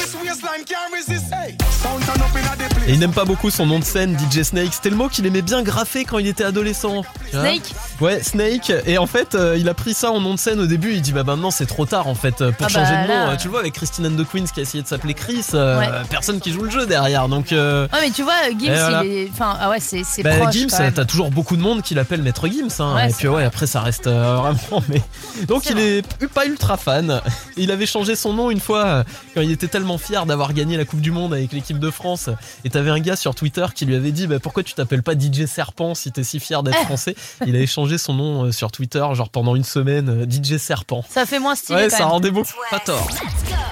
Et il n'aime pas beaucoup son nom de scène, DJ Snake. C'était le mot qu'il aimait bien graffer quand il était adolescent. Snake Ouais, Snake. Et en fait, euh, il a pris ça en nom de scène au début. Il dit bah maintenant c'est trop tard en fait euh, pour Ah bah changer de nom. là. Euh, Tu le vois avec Christine and the Queens qui a essayé de s'appeler Chris. euh, Ouais. Personne qui joue le jeu derrière. Donc euh, Ouais, mais tu vois, Gims, voilà. il est. Enfin, ah ouais, c'est c'est bah, proche. Gims, quand même. t'as toujours beaucoup de monde qui l'appelle Maître Gims. Hein, Ouais, et puis ouais, après ça reste euh, vraiment. Mais donc il est pas ultra fan. Il avait changé son nom une fois euh, quand il était tellement fier d'avoir gagné la Coupe du Monde avec l'équipe de France. Et t'avais un gars sur Twitter qui lui avait dit bah, pourquoi tu t'appelles pas DJ Serpent si t'es si fier d'être français? Il avait changé son nom euh, sur Twitter genre pendant une semaine DJ Serpent. Ça fait moins stylé. Ouais, quand ça même. rendait beaucoup pas tort.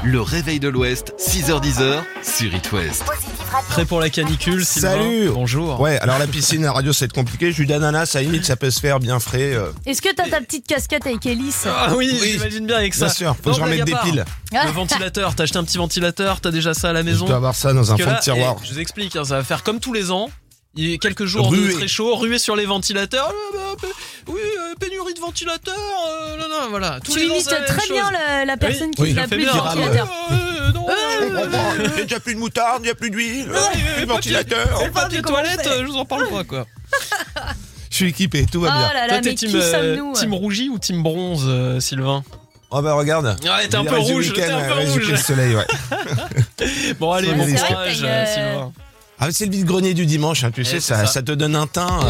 Le réveil de l'Ouest, 6h10 sur It West. Prêt pour la canicule, Sylvain Salut Bonjour. Ouais, alors la piscine, la radio, c'est compliqué. Jus d'ananas, à limite, ça peut se faire bien frais. euh. Est-ce que t'as ta petite casquette avec Elise Ah oui, j'imagine bien avec ça. Bien sûr, faut que je remette des part. piles. Le ventilateur, t'as acheté un petit ventilateur, t'as déjà ça à la maison. dois avoir ça dans un Parce que fond de là, tiroir. eh, je vous explique, hein, ça va faire comme tous les ans. Il y a quelques jours Ruer. de très chaud, ruer sur les ventilateurs. Ah, bah, bah, oui, euh, pénurie de ventilateurs. euh, non, non, voilà. Tous Tu les imites très chose. bien la, la personne qui Oui, n'a ça fait plus de ventilateur. Euh, non, Il n'y a déjà plus de moutarde, il n'y a plus d'huile, plus de ventilateur. Le papier toilette, euh, je vous en parle pas quoi. Je suis équipé, tout va Oh bien. là là, Toi, t'es team, qui euh, team rougi ou team bronze, euh, Sylvain Oh bah regarde. Ouais, t'es un peu rouge, t'es un peu rouge. le soleil, ouais. Bon, allez, bon courage, Sylvain. Ah, c'est le vide-grenier du dimanche, hein, tu sais, c'est ça, ça. ça te donne un teint. euh,